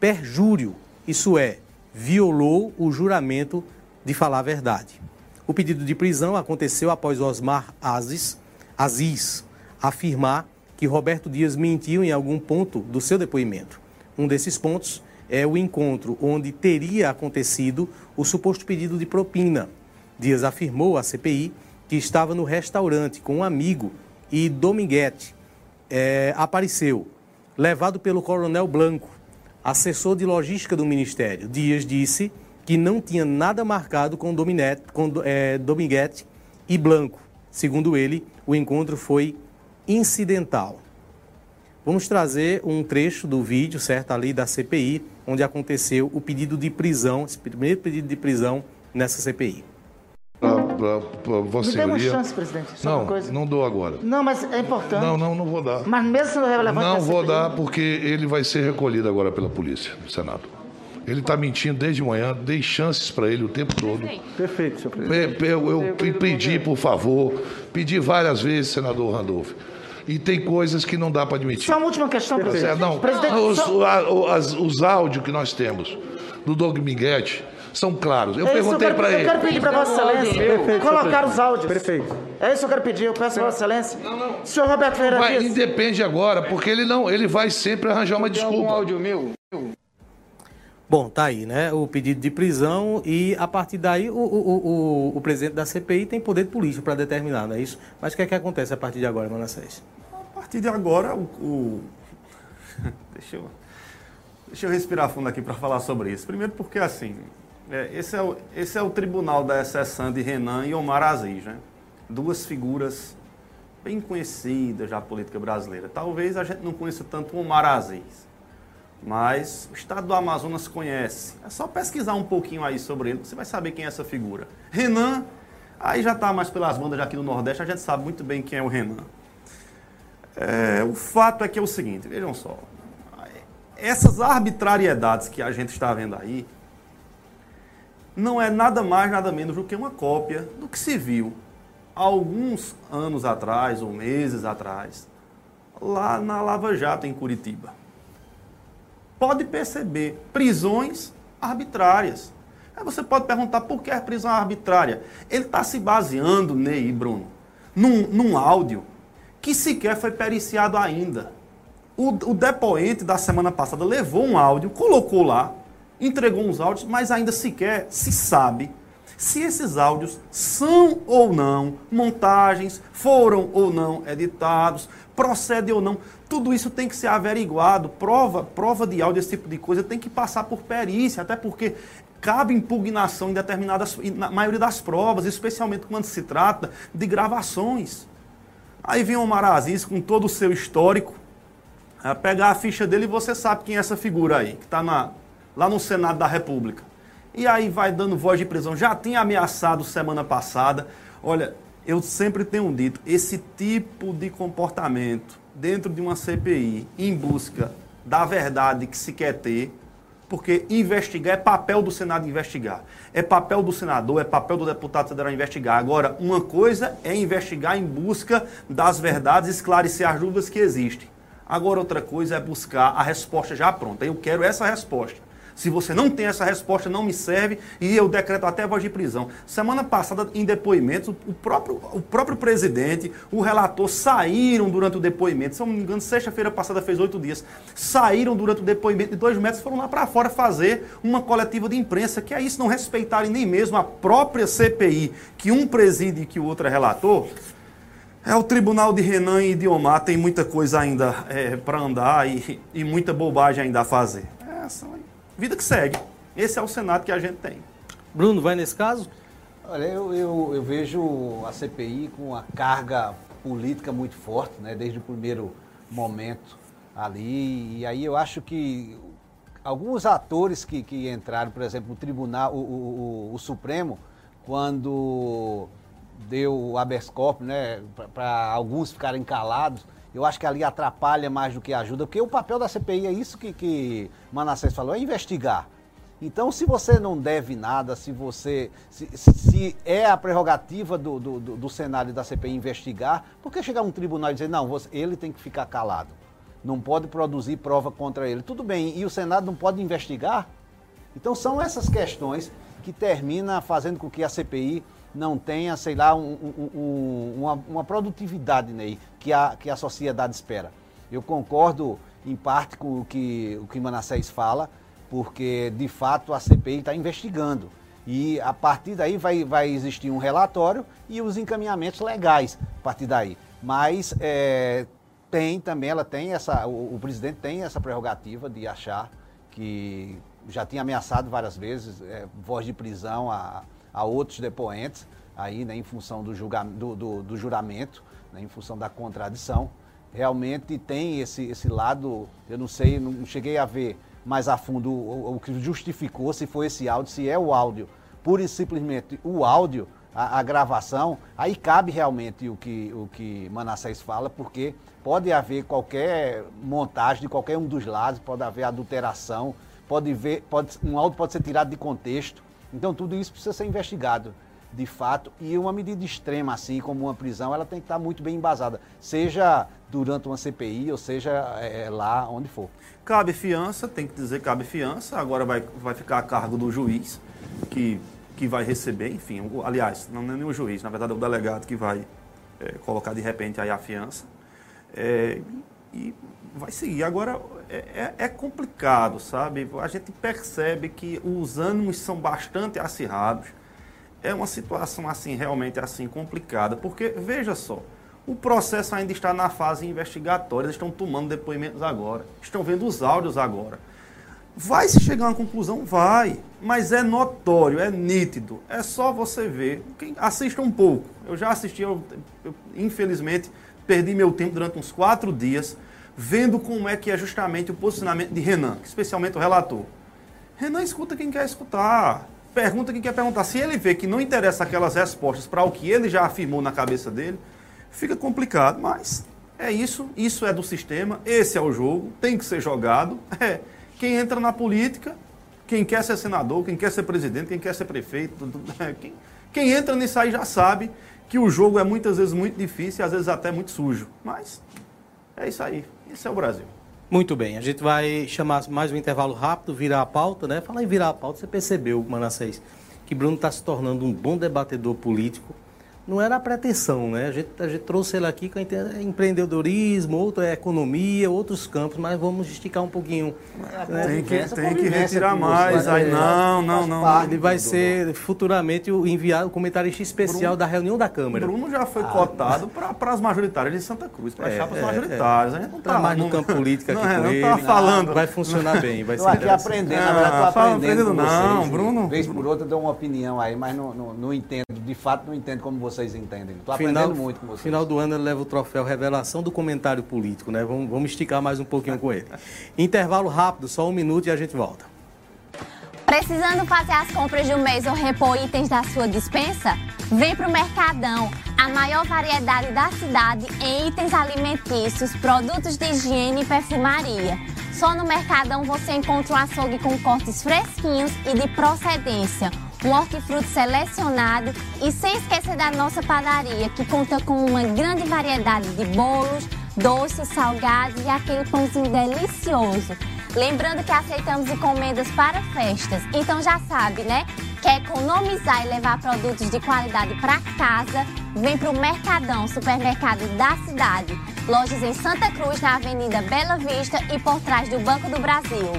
perjúrio, isso é, violou o juramento de falar a verdade. O pedido de prisão aconteceu após Osmar Aziz, Aziz afirmar que Roberto Dias mentiu em algum ponto do seu depoimento. Um desses pontos é o encontro onde teria acontecido o suposto pedido de propina. Dias afirmou à CPI que estava no restaurante com um amigo e Dominguete é, apareceu, levado pelo Coronel Blanco, assessor de logística do Ministério. Dias disse que não tinha nada marcado com, Dominete, com é, Dominguete e Blanco. Segundo ele, o encontro foi incidental. Vamos trazer um trecho do vídeo, certo, ali da CPI, onde aconteceu o pedido de prisão, esse primeiro pedido de prisão nessa CPI. Para Vossa Me dê uma Senhoria. chance, presidente. Só Não, uma coisa. não dou agora. Não, mas é importante. Não, não, não vou dar. Mas mesmo sendo relevante... Não a vou CPI, dar porque ele vai ser recolhido agora pela polícia do Senado. Ele está mentindo desde manhã, dei chances para ele o tempo todo. Perfeito, senhor pe- Eu, eu pe- pedi, por favor, pedi várias vezes, senador Randolph. E tem coisas que não dá para admitir. Só uma última questão, presidente. Não, Presidente, os, só- as- os áudios que nós temos do Doug Minguete são claros. Eu É perguntei para ele. Eu quero pedir para Vossa Excelência Perfeito, colocar os áudios. Perfeito. É isso que eu quero pedir. Eu peço a Vossa Excelência. Não, não. Senhor Roberto Ferreira Vai, Dias. independe agora, porque ele não, ele vai sempre arranjar uma desculpa. áudio meu? Bom, tá aí, né? O pedido de prisão e a partir daí o, o, o, o- presidente da CPI tem poder político para determinar, não é isso? Mas o que é que acontece a partir de agora, Manassés? A partir de agora, o. o- [LAUGHS] deixa, eu, deixa eu respirar fundo aqui para falar sobre isso. Primeiro, porque assim, é, esse, é o, esse é o tribunal da exceção de Renan e Omar Aziz, né? Duas figuras bem conhecidas da política brasileira. Talvez a gente não conheça tanto Omar Aziz, mas o estado do Amazonas conhece. É só pesquisar um pouquinho aí sobre ele, você vai saber quem é essa figura. Renan, aí já está mais pelas bandas aqui no Nordeste, a gente sabe muito bem quem é o Renan. É, o fato é que é o seguinte, vejam só. Essas arbitrariedades que a gente está vendo aí não é nada mais, nada menos do que uma cópia do que se viu alguns anos atrás, ou meses atrás, lá na Lava Jato, em Curitiba. Pode perceber prisões arbitrárias. Aí você pode perguntar por que a prisão arbitrária? Ele está se baseando, Ney e Bruno, num, num áudio que sequer foi periciado ainda. O, o depoente da semana passada levou um áudio, colocou lá, entregou uns áudios, mas ainda sequer se sabe se esses áudios são ou não montagens, foram ou não editados, procede ou não. Tudo isso tem que ser averiguado. Prova, prova de áudio, esse tipo de coisa, tem que passar por perícia, até porque cabe impugnação em determinadas, na maioria das provas, especialmente quando se trata de gravações. Aí vem o Omar Aziz com todo o seu histórico, pegar a ficha dele e você sabe quem é essa figura aí, que está lá no Senado da República. E aí vai dando voz de prisão. Já tinha ameaçado semana passada. Olha, eu sempre tenho dito, esse tipo de comportamento dentro de uma CPI, em busca da verdade que se quer ter, porque investigar é papel do Senado investigar. É papel do senador, é papel do deputado federal investigar. Agora, uma coisa é investigar em busca das verdades, esclarecer as dúvidas que existem. Agora, outra coisa é buscar a resposta já pronta. Eu quero essa resposta. Se você não tem essa resposta, não me serve e eu decreto até voz de prisão. Semana passada, em depoimentos, o próprio, o próprio presidente, o relator saíram durante o depoimento. Se eu não me engano, sexta-feira passada fez oito dias. Saíram durante o depoimento de dois metros foram lá para fora fazer uma coletiva de imprensa, que é isso, não respeitarem nem mesmo a própria CPI, que um preside e que o outro é relator. É o tribunal de Renan e de Omar, tem muita coisa ainda é, para andar e, e muita bobagem ainda a fazer. É aí. Vida que segue. Esse é o Senado que a gente tem. Bruno, vai nesse caso? Olha, eu, eu, eu vejo a CPI com uma carga política muito forte, né, desde o primeiro momento ali. E aí eu acho que alguns atores que, que entraram, por exemplo, o Tribunal, o, o, o, Supremo, quando deu o habeas corpus, né, para alguns ficarem calados, eu acho que ali atrapalha mais do que ajuda, porque o papel da CPI é isso que, que Manassés falou, é investigar. Então, se você não deve nada, se você. Se, se é a prerrogativa do, do, do, Senado e da CPI investigar, por que chegar um tribunal e dizer, não, você, ele tem que ficar calado? Não pode produzir prova contra ele. Tudo bem, e o Senado não pode investigar? Então, são essas questões que terminam fazendo com que a CPI não tenha, sei lá, um, um, um, uma, uma, produtividade Ney, que, a, que a sociedade espera. Eu concordo em parte com o que o que Manassés fala, porque de fato a CPI está investigando. E a partir daí vai, vai existir um relatório e os encaminhamentos legais a partir daí. Mas é, tem também, ela tem essa, o, o, presidente tem essa prerrogativa de achar que já tinha ameaçado várias vezes, é, voz de prisão a, a outros depoentes, aí, né, em função do, julga, do, do, do juramento, né, em função da contradição. Realmente tem esse, esse lado, eu não sei, não cheguei a ver mais a fundo o, o que justificou, se foi esse áudio, se é o áudio, pura e simplesmente o áudio, a, a gravação, aí cabe realmente o que, o que Manassés fala, porque pode haver qualquer montagem de qualquer um dos lados, pode haver adulteração, pode ver, pode, um áudio pode ser tirado de contexto. Então tudo isso precisa ser investigado de fato, e uma medida extrema, assim como uma prisão, ela tem que estar muito bem embasada, seja durante uma CPI ou seja é, lá onde for. Cabe fiança, tem que dizer cabe fiança, agora vai, vai ficar a cargo do juiz, que, que vai receber, enfim, aliás, não é nem o juiz, na verdade é o delegado que vai é, colocar de repente aí a fiança. É, e vai seguir. Agora, é, é, é, complicado, sabe? A gente percebe que os ânimos são bastante acirrados é uma situação assim realmente assim complicada, porque veja só, o processo ainda está na fase investigatória, eles estão tomando depoimentos agora, estão vendo os áudios agora. Vai se chegar a uma conclusão? Vai, mas é notório, é nítido, é só você ver. Quem assista um pouco. Eu já assisti, eu, eu, infelizmente perdi meu tempo durante uns quatro dias vendo como é que é justamente o posicionamento de Renan, especialmente o relator. Renan escuta quem quer escutar pergunta quem quer perguntar. Se ele vê que não interessa aquelas respostas para o que ele já afirmou na cabeça dele, fica complicado. Mas é isso, isso é do sistema, esse é o jogo, tem que ser jogado. [LAUGHS] É, quem entra na política, quem quer ser senador, quem quer ser presidente, quem quer ser prefeito, [LAUGHS] é, quem, quem entra nisso aí já sabe que o jogo é muitas vezes muito difícil e às vezes até muito sujo. Mas é isso aí, esse é o Brasil. Muito bem, a gente vai chamar mais um intervalo rápido, virar a pauta, né? Falar em virar a pauta, você percebeu, Manassés, que Bruno está se tornando um bom debatedor político não era a pretensão, né? A gente, a gente trouxe ele aqui com empreendedorismo, outro é economia, outros campos, mas vamos esticar um pouquinho. É, né? Tem que, tem que retirar mais. Aí, não, não, não. Ele vai ser futuramente o enviado, o comentarista especial Bruno, da reunião da Câmara. Bruno já foi ah, cotado para as majoritárias de Santa Cruz, para é, chapas é, majoritárias. É. A gente não está mais no campo político aqui [LAUGHS] não, com não ele. Não falando. Vai funcionar bem. Vai estou aqui aprendendo, na verdade, estou aprendendo, com não, vocês. Bruno. Vez por outra, dou uma opinião aí, mas não, não, não entendo, de fato, não entendo como vocês entendem. Estou aprendendo final, muito com vocês. Final do ano ele leva o troféu Revelação do Comentário Político, né? Vamos, vamos esticar mais um pouquinho com ele. [LAUGHS] Intervalo rápido, só um minuto e a gente volta. Precisando fazer as compras de um mês ou repor itens da sua dispensa? Vem para o Mercadão, a maior variedade da cidade em itens alimentícios, produtos de higiene e perfumaria. Só no Mercadão você encontra um açougue com cortes fresquinhos e de procedência um hortifruti selecionado e sem esquecer da nossa padaria, que conta com uma grande variedade de bolos, doces, salgados e aquele pãozinho delicioso. Lembrando que aceitamos encomendas para festas, então já sabe, né? Quer economizar e levar produtos de qualidade para casa? Vem para o Mercadão, supermercado da cidade. Lojas em Santa Cruz, na Avenida Bela Vista e por trás do Banco do Brasil.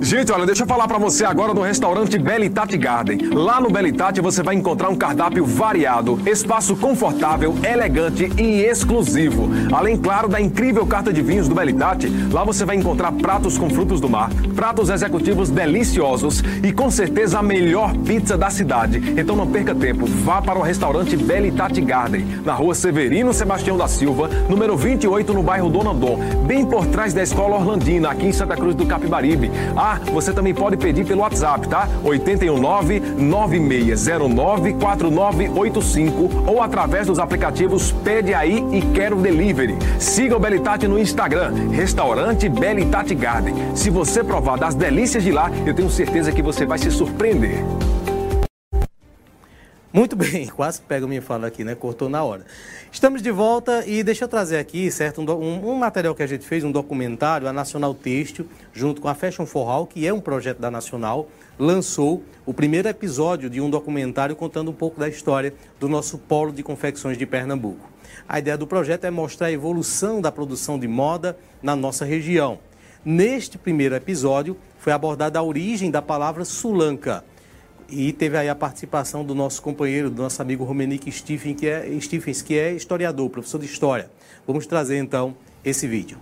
Gente, olha, deixa eu falar para você agora do restaurante Belitati Garden. Lá no Belitati você vai encontrar um cardápio variado, espaço confortável, elegante e exclusivo. Além, claro, da incrível carta de vinhos do Belitati, lá você vai encontrar pratos com frutos do mar, pratos executivos deliciosos e com certeza a melhor pizza da cidade. Então não perca tempo, vá para o restaurante Belitati Garden, na rua Severino Sebastião da Silva, número 28, no bairro Donandon, bem por trás da Escola Orlandina, aqui em Santa Cruz do Capibaribe. Ah, você também pode pedir pelo WhatsApp, tá? 819-9609-4985 ou através dos aplicativos Pede Aí e Quero Delivery. Siga o Belitati no Instagram, Restaurante Belitati Garden. Se você provar das delícias de lá, eu tenho certeza que você vai se surpreender. Muito [LAUGHS] bem, quase pega minha fala aqui, né? Cortou na hora. Estamos de volta e deixa eu trazer aqui, certo, um, um, material que a gente fez, um documentário, a Nacional Têxtil, junto com a Fashion for All, que é um projeto da Nacional, lançou o primeiro episódio de um documentário contando um pouco da história do nosso polo de confecções de Pernambuco. A ideia do projeto é mostrar a evolução da produção de moda na nossa região. Neste primeiro episódio, foi abordada a origem da palavra sulanca, e teve aí a participação do nosso companheiro, do nosso amigo Romenick Stephen, que é, Stephens, que é historiador, professor de história. Vamos trazer então esse vídeo.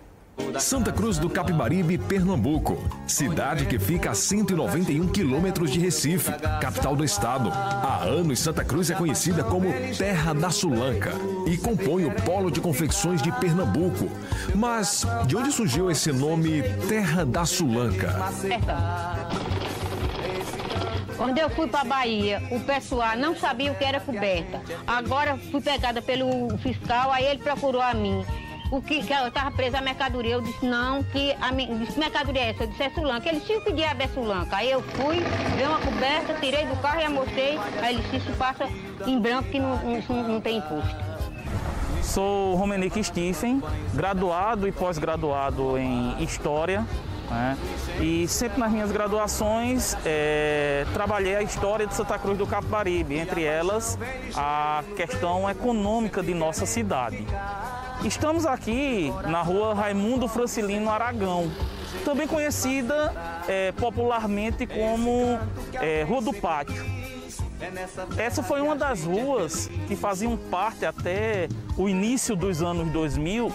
Santa Cruz do Capibaribe, Pernambuco. Cidade que fica a 191 quilômetros de Recife, capital do estado. Há anos, Santa Cruz é conhecida como Terra da Sulanca e compõe o polo de confecções de Pernambuco. Mas de onde surgiu esse nome Terra da Sulanca? Quando eu fui para Bahia, o pessoal não sabia o que era coberta. Agora fui pegada pelo fiscal, aí ele procurou a mim. O que, que eu estava presa a mercadoria, eu disse não, que a disse, mercadoria é essa? Eu disse é Sulanca. Ele disse, que diabo é Sulanca? Aí eu fui, dei uma coberta, tirei do carro e amostrei. Aí ele disse, passa em branco que não, não, não tem imposto. Sou Romenick Stephen, graduado e pós-graduado em História. Né? E sempre nas minhas graduações é, trabalhei a história de Santa Cruz do Capibaribe, entre elas a questão econômica de nossa cidade. Estamos aqui na rua Raimundo Francilino Aragão, também conhecida é, popularmente como é, Rua do Pátio. Essa foi uma das ruas que faziam parte até o início dos anos 2000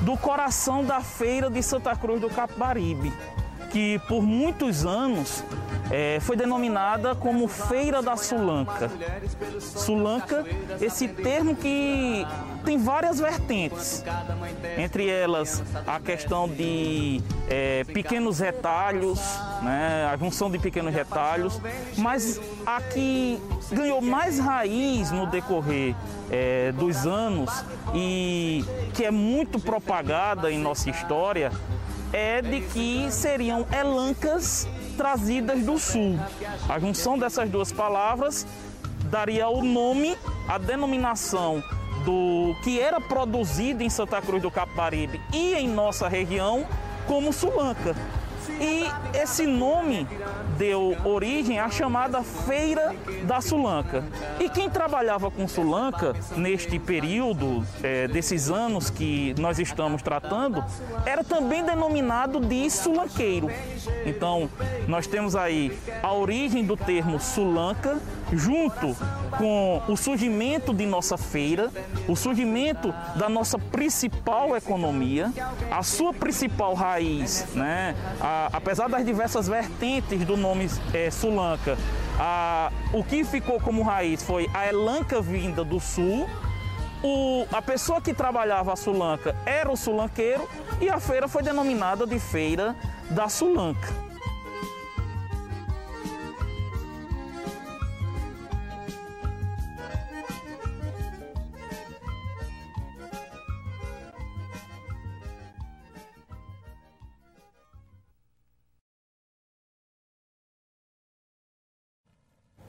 do coração da feira de Santa Cruz do Capibaribe, que por muitos anos é, foi denominada como Feira da Sulanca. Sulanca, esse termo que tem várias vertentes, entre elas a questão de é, pequenos retalhos, né, a junção de pequenos retalhos, mas a que ganhou mais raiz no decorrer é, dos anos e que é muito propagada em nossa história é de que seriam elancas trazidas do sul. A junção dessas duas palavras daria o nome, a denominação do que era produzido em Santa Cruz do Capibaribe e em nossa região como sulanca. E esse nome deu origem à chamada Feira da Sulanca. E quem trabalhava com Sulanca neste período, é, desses anos que nós estamos tratando, era também denominado de sulanqueiro. Então, nós temos aí a origem do termo Sulanca, junto com o surgimento de nossa feira, o surgimento da nossa principal economia, a sua principal raiz, né? A, apesar das diversas vertentes do nome é, Sulanca, a, o que ficou como raiz foi a elanca vinda do sul, o, a pessoa que trabalhava a sulanca era o sulanqueiro e a feira foi denominada de Feira da Sulanca.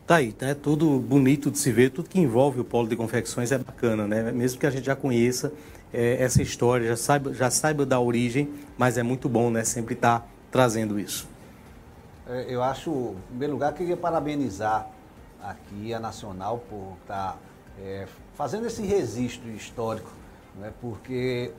Tá aí, né? Tudo bonito de se ver, tudo que envolve o polo de confecções é bacana, né? Mesmo que a gente já conheça é, essa história, já saiba, já saiba da origem, mas é muito bom, né? Sempre estar tá trazendo isso. É, eu acho, em primeiro lugar, queria parabenizar aqui a Nacional por estar tá, é, fazendo esse registro histórico, né? porque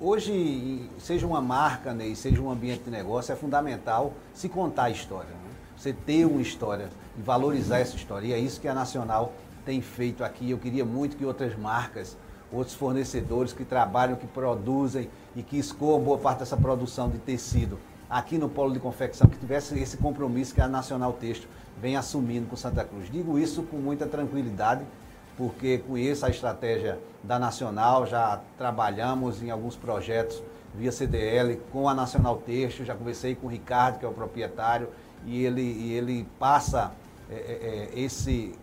hoje, seja uma marca, né, seja um ambiente de negócio, é fundamental se contar a história. Você ter uma história e valorizar essa história. E é isso que a Nacional tem feito aqui. Eu queria muito que outras marcas, outros fornecedores que trabalham, que produzem e que escoam boa parte dessa produção de tecido aqui no polo de confecção, que tivesse esse compromisso que a Nacional Texto vem assumindo com Santa Cruz. Digo isso com muita tranquilidade, porque conheço a estratégia da Nacional, já trabalhamos em alguns projetos via CDL com a Nacional Texto, já conversei com o Ricardo, que é o proprietário, e ele, e ele passa é, é, é, esse,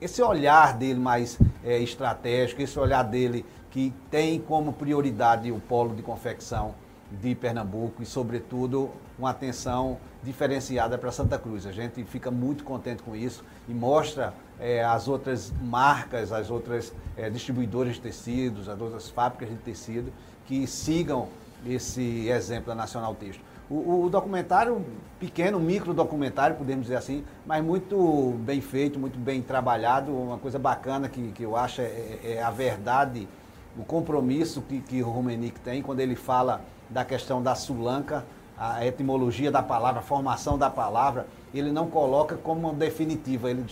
esse olhar dele mais é, estratégico, esse olhar dele que tem como prioridade o polo de confecção de Pernambuco e, sobretudo, uma atenção diferenciada para Santa Cruz. A gente fica muito contente com isso e mostra é, as outras marcas, as outras é, distribuidoras de tecidos, as outras fábricas de tecido que sigam esse exemplo da Nacional Texto. O, o, documentário, pequeno, micro documentário, podemos dizer assim, mas muito bem feito, muito bem trabalhado, uma coisa bacana que, que eu acho é, é, é a verdade, o compromisso que, que o Romenick tem quando ele fala da questão da sulanca, a etimologia da palavra, a formação da palavra, ele não coloca como definitiva. Ele,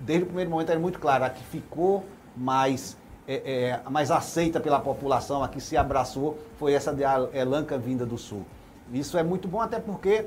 desde o primeiro momento é muito claro, a que ficou mais, é, é, mais aceita pela população, a que se abraçou, foi essa de Elanca vinda do Sul. Isso é muito bom, até porque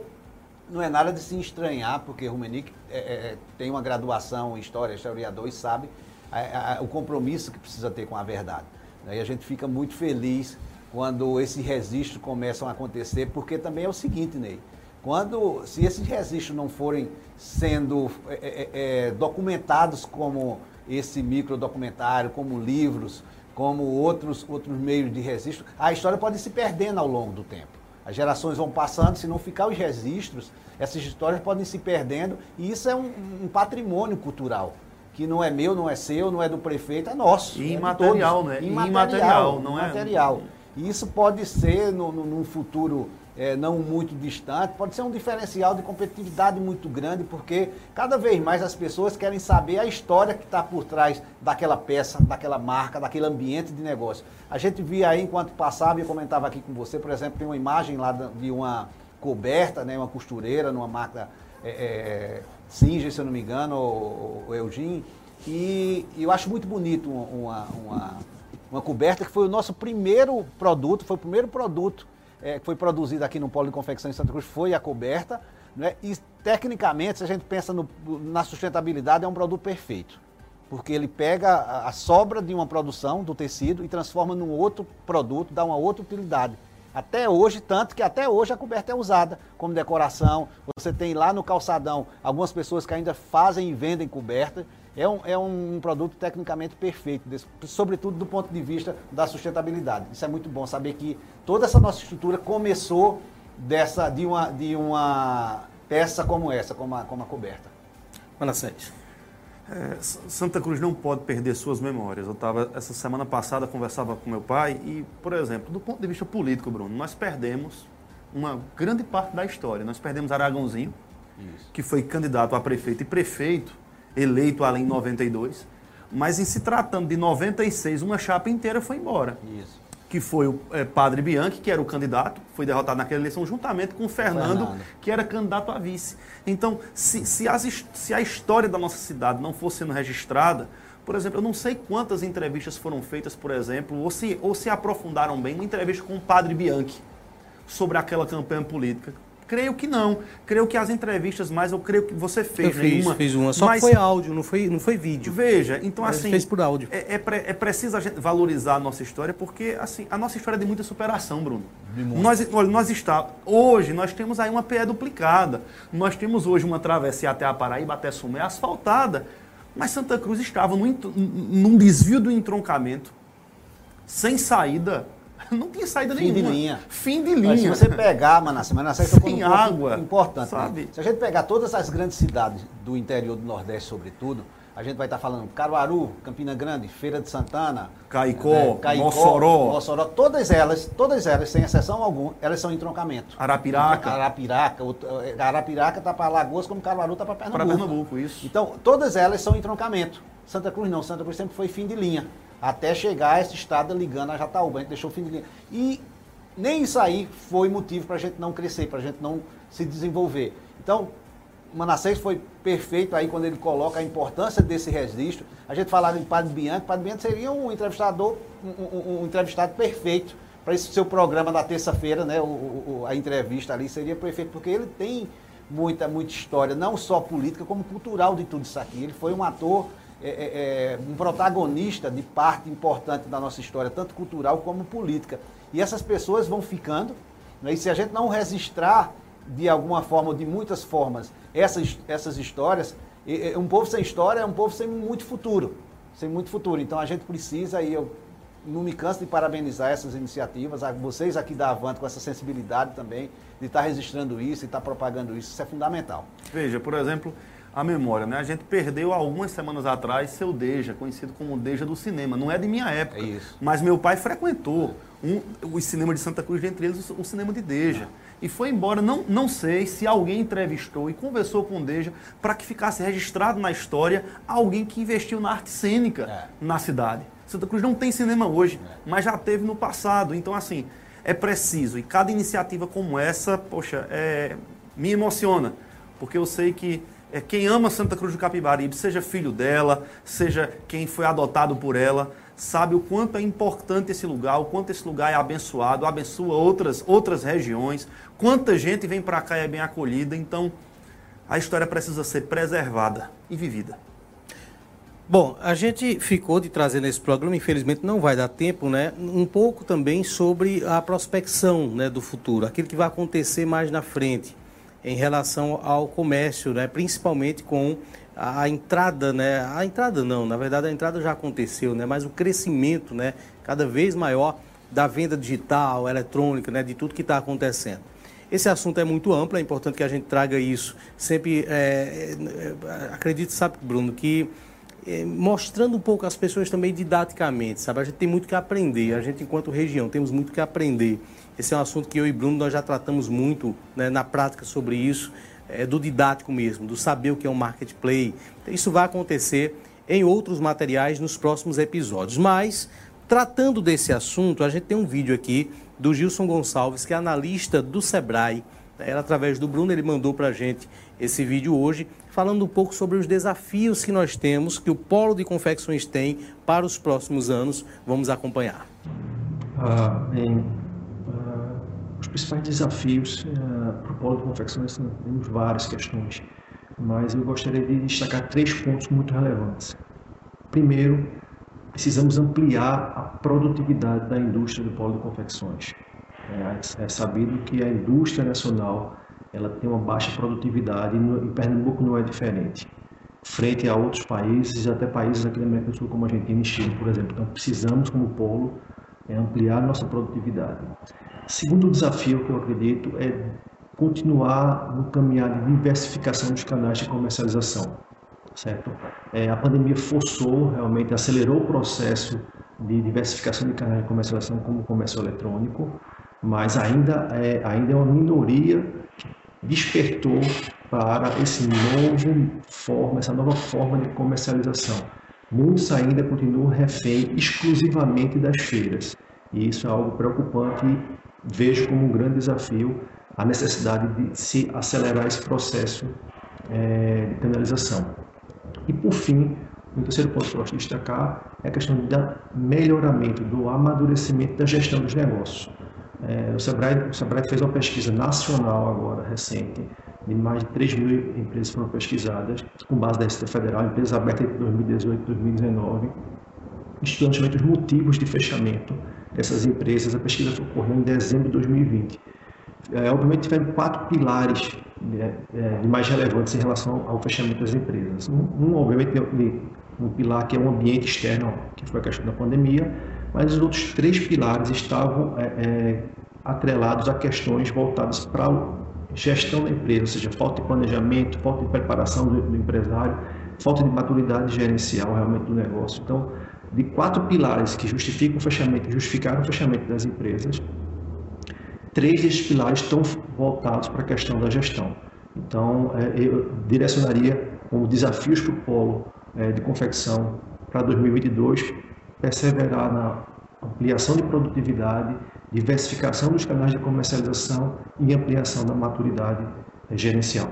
não é nada de se estranhar, porque Rumenick é, é, é, tem uma graduação em História, historiador, e sabe a, a, o compromisso que precisa ter com a verdade. E a gente fica muito feliz quando esses registros começam a acontecer, porque também é o seguinte, Ney, Quando, se esses registros não forem sendo é, é, é, documentados como esse microdocumentário, como livros, como outros, outros meios de registro, a história pode se perdendo ao longo do tempo. As gerações vão passando, se não ficar os registros, essas histórias podem se perdendo, e isso é um, um patrimônio cultural que não é meu, não é seu, não é do prefeito, é nosso. E é imaterial, né? Imaterial, imaterial, não é? Imaterial. E isso pode ser, no, no, num futuro é, não muito distante, pode ser um diferencial de competitividade muito grande, porque cada vez mais as pessoas querem saber a história que está por trás daquela peça, daquela marca, daquele ambiente de negócio. A gente via aí, enquanto passava, e eu comentava aqui com você, por exemplo, tem uma imagem lá de uma coberta, né, uma costureira, numa marca é, é, Singer, se eu não me engano, ou, ou Eugene, e, eu acho muito bonito uma, uma, uma, coberta que foi o nosso primeiro produto, foi o primeiro produto é, foi produzido aqui no Polo de Confecção em Santa Cruz, foi a coberta, né? e tecnicamente, se a gente pensa no, na sustentabilidade, é um produto perfeito porque ele pega a, a sobra de uma produção do tecido e transforma num outro produto, dá uma outra utilidade. Até hoje, tanto que até hoje a coberta é usada como decoração. Você tem lá no calçadão algumas pessoas que ainda fazem e vendem coberta. É um, é um produto tecnicamente perfeito, desse, sobretudo do ponto de vista da sustentabilidade. Isso é muito bom saber que toda essa nossa estrutura começou dessa, de, uma, de uma peça como essa, como a, como a coberta. Manassés. É, Santa Cruz não pode perder suas memórias. Eu estava, essa semana passada, conversava com meu pai e, por exemplo, do ponto de vista político, Bruno, nós perdemos uma grande parte da história. Nós perdemos Aragãozinho, Isso. que foi candidato a prefeito e prefeito, eleito ali em 92. Mas em se tratando de 96, uma chapa inteira foi embora. Isso que foi o é, Padre Bianchi, que era o candidato, foi derrotado naquela eleição, juntamente com o Fernando, Fernando. que era candidato a vice. Então, se, se, as, se a história da nossa cidade não fosse sendo registrada, por exemplo, eu não sei quantas entrevistas foram feitas, por exemplo, ou se, ou se aprofundaram bem, uma entrevista com o Padre Bianchi sobre aquela campanha política. Creio que não. Creio que as entrevistas mais, eu creio que você fez. Eu fiz, fiz uma. Só mas, que foi áudio, não foi, não foi vídeo. Veja, então mas assim. fez por áudio. É, é, pre, é, preciso a gente valorizar a nossa história, porque assim, a nossa história é de muita superação, Bruno. De nós, olha, nós está, hoje nós temos aí uma PE duplicada. Nós temos hoje uma travessia até a Paraíba, até Sumé, asfaltada. Mas Santa Cruz estava num, num desvio do entroncamento, sem saída [LAUGHS] não tinha saída Fim nenhuma. Fim de linha. Fim de linha. Mas se você pegar, Manassés, Manassés tocou num água, importante. Né? Sabe? Né? Se a gente pegar todas as grandes cidades do interior do Nordeste, sobretudo, a gente vai estar falando Caruaru, Campina Grande, Feira de Santana, Caicó, né? Caicó Mossoró. Mossoró, todas elas, todas elas, sem exceção alguma, elas são entroncamento. Arapiraca. Arapiraca, eh, Arapiraca está para Lagoas, como Caruaru está para Pernambuco. Para Pernambuco, isso. Então, todas elas são entroncamento. Santa Cruz não, Santa Cruz sempre foi fim de linha. Até chegar a esse estado ligando a Jataúba, a gente deixou fim de linha. E nem isso aí foi motivo para a gente não crescer, para a gente não se desenvolver. Então, Manassés foi perfeito aí quando ele coloca a importância desse registro. A gente falava em Padre Bianchi, Padre Bianchi seria um entrevistador, um, um, um entrevistado perfeito para esse seu programa da terça-feira, né? O, o, a entrevista ali seria perfeito, porque ele tem muita, muita história, não só política, como cultural de tudo isso aqui. Ele foi um ator, é, é, é um protagonista de parte importante da nossa história, tanto cultural como política. E essas pessoas vão ficando, né? e se a gente não registrar de alguma forma, ou de muitas formas, essas, essas histórias, um povo sem história é um povo sem muito futuro. Sem muito futuro. Então a gente precisa, e eu não me canso de parabenizar essas iniciativas, vocês aqui da Avante com essa sensibilidade também, de estar registrando isso e estar propagando isso, isso é fundamental. Veja, por exemplo, a memória, né? A gente perdeu algumas semanas atrás seu Deja, conhecido como Deja do cinema. Não é de minha época, é mas meu pai frequentou um, o cinema de Santa Cruz, dentre eles o, cinema de Deja. E foi embora, não, não sei se alguém entrevistou e conversou com o Deja para que ficasse registrado na história alguém que investiu na arte cênica é. na cidade. Santa Cruz não tem cinema hoje, é. mas já teve no passado. Então, assim, é preciso. E cada iniciativa como essa, poxa, é, me emociona. Porque eu sei que é, quem ama Santa Cruz do Capibaribe, seja filho dela, seja quem foi adotado por ela, sabe o quanto é importante esse lugar, o quanto esse lugar é abençoado, abençoa outras, outras regiões, quanta gente vem para cá e é bem acolhida. Então, a história precisa ser preservada e vivida. Bom, a gente ficou de trazer nesse programa, infelizmente não vai dar tempo, né? Um pouco também sobre a prospecção né, do futuro, aquilo que vai acontecer mais na frente em relação ao comércio, né? principalmente com a entrada, né? A entrada não, na verdade a entrada já aconteceu, né? Mas o crescimento, né? Cada vez maior da venda digital, eletrônica, né? De tudo que está acontecendo. Esse assunto é muito amplo, é importante que a gente traga isso sempre. É, é, acredito, sabe, Bruno, que é, mostrando um pouco as pessoas também didaticamente, sabe? A gente tem muito que aprender, a gente, enquanto região, temos muito que aprender. Esse é um assunto que eu e Bruno nós já tratamos muito né, na prática sobre isso, é, do didático mesmo, do saber o que é um marketplace. Isso vai acontecer em outros materiais nos próximos episódios. Mas, tratando desse assunto, a gente tem um vídeo aqui do Gilson Gonçalves, que é analista do Sebrae. Era através do Bruno, ele mandou para a gente esse vídeo hoje, falando um pouco sobre os desafios que nós temos, que o Polo de Confecções tem para os próximos anos. Vamos acompanhar. Ah, em, os principais desafios ah, para o Polo de Confecções, temos várias questões, mas eu gostaria de destacar três pontos muito relevantes. Primeiro, precisamos ampliar a produtividade da indústria do polo de confecções. É, é sabido que a indústria nacional ela tem uma baixa produtividade e Pernambuco não é diferente. Frente a outros países, até países aqui da América do Sul, como Argentina e Chile, por exemplo. Então, precisamos, como polo, é ampliar nossa produtividade. Segundo desafio que eu acredito é continuar no caminhar de diversificação dos canais de comercialização certo? É, a pandemia forçou, realmente acelerou o processo de diversificação de canais de comercialização como o comércio eletrônico, mas ainda é, ainda é uma minoria que despertou para esse novo forma, essa nova forma de comercialização. Muitos ainda continuam refém exclusivamente das feiras. E isso é algo preocupante e vejo como um grande desafio a necessidade de se acelerar esse processo é, de penalização. E, por fim, o terceiro ponto que eu gosto de destacar é a questão do melhoramento, do amadurecimento da gestão dos negócios. É, o, Sebrae, o Sebrae fez uma pesquisa nacional agora, recente, de mais de 3 mil empresas foram pesquisadas, com base da Receita Federal, empresas abertas entre 2018 e 2019, estudando justamente os motivos de fechamento dessas empresas. A pesquisa ocorreu em dezembro de 2020. É, obviamente, tiveram quatro pilares né, é, mais relevantes em relação ao fechamento das empresas. Um, um obviamente, um pilar que é o ambiente externo, que foi a questão da pandemia, mas os outros três pilares estavam é, é, atrelados a questões voltadas para a gestão da empresa, ou seja, falta de planejamento, falta de preparação do, do empresário, falta de maturidade gerencial realmente do negócio. Então, de quatro pilares que justificam o fechamento, justificaram o fechamento das empresas, três desses pilares estão voltados para a questão da gestão. Então, é, eu direcionaria como desafios para o polo é, de confecção para 2022 perseverar na ampliação de produtividade, diversificação dos canais de comercialização e ampliação da maturidade gerencial.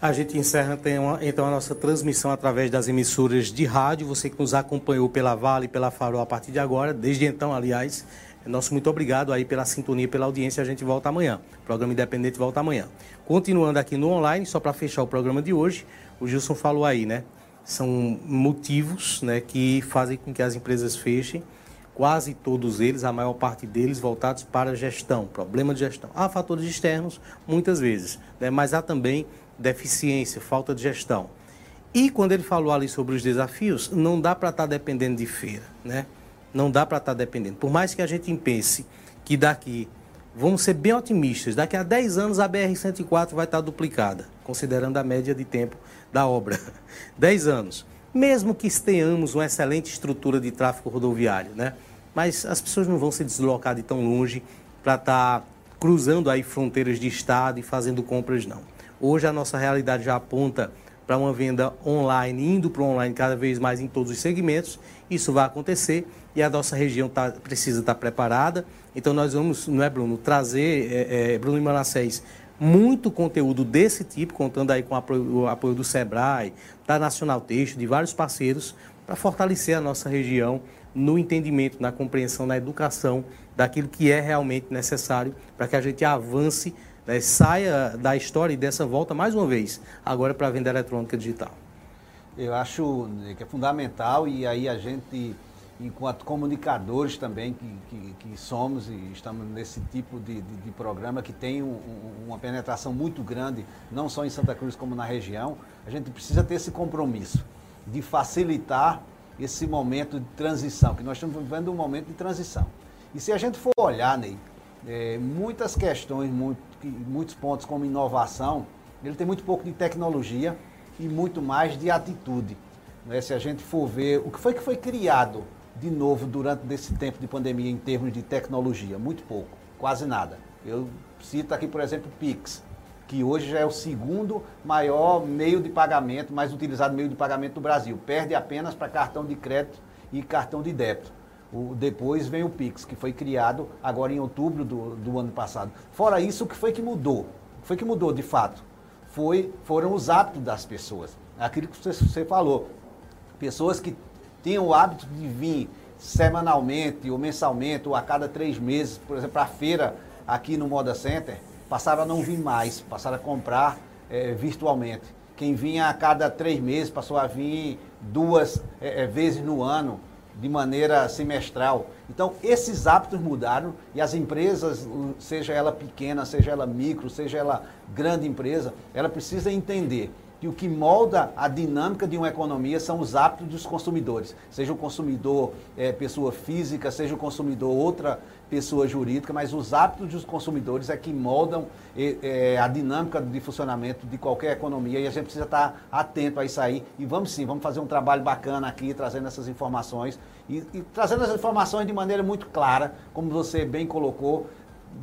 A gente encerra então a nossa transmissão através das emissoras de rádio. Você que nos acompanhou pela Vale, pela Farol a partir de agora, desde então, aliás, nosso muito obrigado aí pela sintonia, pela audiência. A gente volta amanhã. O programa Independente volta amanhã. Continuando aqui no online, só para fechar o programa de hoje, o Gilson falou aí, né? São motivos né, que fazem com que as empresas fechem. Quase todos eles, a maior parte deles, voltados para gestão, problema de gestão. Há fatores externos, muitas vezes, né, mas há também deficiência, falta de gestão. E quando ele falou ali sobre os desafios, não dá para estar tá dependendo de feira, né? Não dá para estar tá dependendo. Por mais que a gente pense que daqui, vamos ser bem otimistas, daqui a 10 anos a BR-104 vai estar tá duplicada, considerando a média de tempo da obra. [LAUGHS] 10 anos. Mesmo que tenhamos uma excelente estrutura de tráfego rodoviário, né? Mas as pessoas não vão se deslocar de tão longe para estar tá cruzando aí fronteiras de estado e fazendo compras, não. Hoje a nossa realidade já aponta para uma venda online, indo para o online cada vez mais em todos os segmentos. Isso vai acontecer e a nossa região tá, precisa estar tá preparada. Então nós vamos, não é Bruno, trazer, é, é, Bruno e Manassés, muito conteúdo desse tipo, contando aí com o apoio, o apoio do SEBRAE, da Nacional Texto, de vários parceiros, para fortalecer a nossa região no entendimento, na compreensão, na educação daquilo que é realmente necessário para que a gente avance, né, saia da história e dessa volta mais uma vez, agora para a venda eletrônica digital. Eu acho que é fundamental e aí a gente enquanto comunicadores também que, que, que somos e estamos nesse tipo de, de, de programa que tem um, um, uma penetração muito grande, não só em Santa Cruz como na região, a gente precisa ter esse compromisso de facilitar esse momento de transição, que nós estamos vivendo um momento de transição. E se a gente for olhar, Ney, é, muitas questões, muito, muitos pontos como inovação, ele tem muito pouco de tecnologia e muito mais de atitude. Né? Se a gente for ver o que foi que foi criado de novo durante esse tempo de pandemia em termos de tecnologia, muito pouco, quase nada. Eu cito aqui, por exemplo, o Pix, que hoje já é o segundo maior meio de pagamento, mais utilizado meio de pagamento do Brasil. Perde apenas para cartão de crédito e cartão de débito. O, depois vem o Pix, que foi criado agora em outubro do, do ano passado. Fora isso, o que foi que mudou? O que foi que mudou de fato? Foi, foram os hábitos das pessoas. Aquilo que você, você falou. Pessoas que tinham o hábito de vir semanalmente ou mensalmente ou a cada três meses, por exemplo, a feira aqui no Moda Center, passaram a não vir mais, passaram a comprar é, virtualmente. Quem vinha a cada três meses passou a vir duas é, vezes no ano, de maneira semestral. Então, esses hábitos mudaram e as empresas, seja ela pequena, seja ela micro, seja ela grande empresa, ela precisa entender que o que molda a dinâmica de uma economia são os hábitos dos consumidores, seja o consumidor é, pessoa física, seja o consumidor outra pessoa jurídica, mas os hábitos dos consumidores é que moldam é, a dinâmica de funcionamento de qualquer economia e a gente precisa estar atento a isso aí. E vamos sim, vamos fazer um trabalho bacana aqui, trazendo essas informações e, e trazendo essas informações de maneira muito clara, como você bem colocou,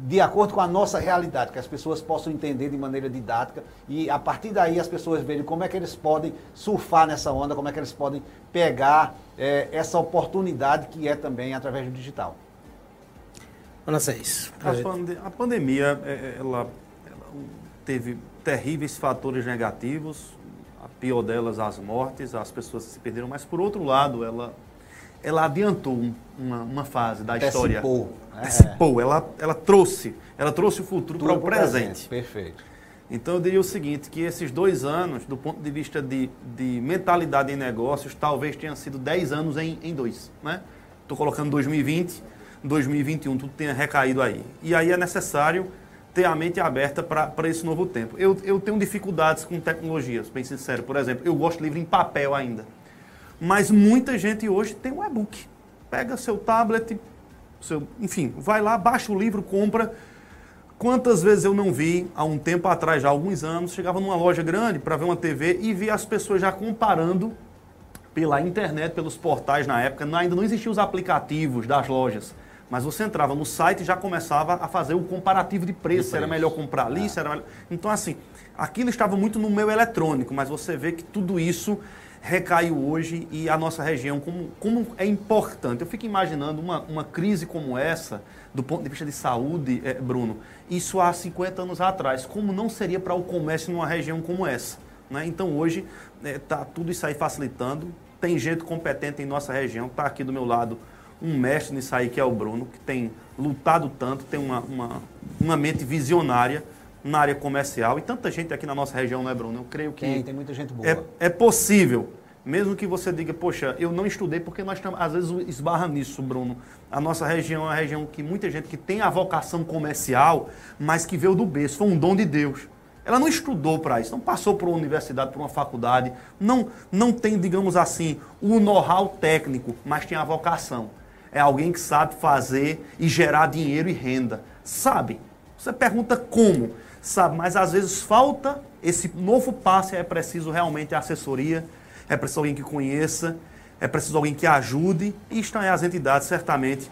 de acordo com a nossa realidade, que as pessoas possam entender de maneira didática e a partir daí as pessoas verem como é que eles podem surfar nessa onda, como é que eles podem pegar é, essa oportunidade que é também através do digital. Ana Seis. A, pande a pandemia, é, é, ela, ela teve terríveis fatores negativos, a pior delas as mortes, as pessoas se perderam, mas por outro lado, ela ela adiantou uma, uma fase da história. Antecipou. Antecipou. É. Ela, ela trouxe, ela trouxe o futuro para o presente. presente. Perfeito. Então eu diria o seguinte, que esses dois anos, do ponto de vista de, de mentalidade em negócios, talvez tenham sido dez anos em, em dois. Né? Estou colocando 2020, 2021, tudo tenha recaído aí. E aí é necessário ter a mente aberta para esse novo tempo. Eu, eu tenho dificuldades com tecnologias, bem sincero. Por exemplo, eu gosto de livro em papel ainda. Mas muita gente hoje tem um e-book. Pega seu tablet, seu, enfim, vai lá, baixa o livro, compra. Quantas vezes eu não vi, há um tempo atrás, já há alguns anos, chegava numa loja grande para ver uma TV e via as pessoas já comparando pela internet, pelos portais na época, ainda não existiam os aplicativos das lojas. Mas você entrava no site e já começava a fazer o comparativo de preço, se era melhor comprar ali, é. se era melhor... Então, assim, aquilo estava muito no meio eletrônico, mas você vê que tudo isso recaiu hoje e a nossa região, como, como é importante. Eu fico imaginando uma, uma crise como essa, do ponto de vista de saúde, é, Bruno, isso há 50 anos atrás, como não seria para o comércio numa região como essa? Né? Então hoje está eh, tudo isso aí facilitando, tem gente competente em nossa região, está aqui do meu lado um mestre nisso aí que é o Bruno, que tem lutado tanto, tem uma, uma, uma mente visionária na área comercial e tanta gente aqui na nossa região, não é, Bruno? Eu creio que. Tem, tem muita gente boa. É, é possível. Mesmo que você diga, poxa, eu não estudei, porque nós estamos, às vezes esbarra nisso, Bruno. A nossa região é uma região que muita gente que tem a vocação comercial, mas que veio do berço, foi um dom de Deus. Ela não estudou para isso, não passou por uma universidade, por uma faculdade, não, não tem, digamos assim, o know-how técnico, mas tem a vocação. É alguém que sabe fazer e gerar dinheiro e renda. Sabe? Você pergunta como? Sabe? Mas às vezes falta esse novo passe, é preciso realmente assessoria, é preciso alguém que conheça, é preciso alguém que ajude, e estão aí as entidades, certamente,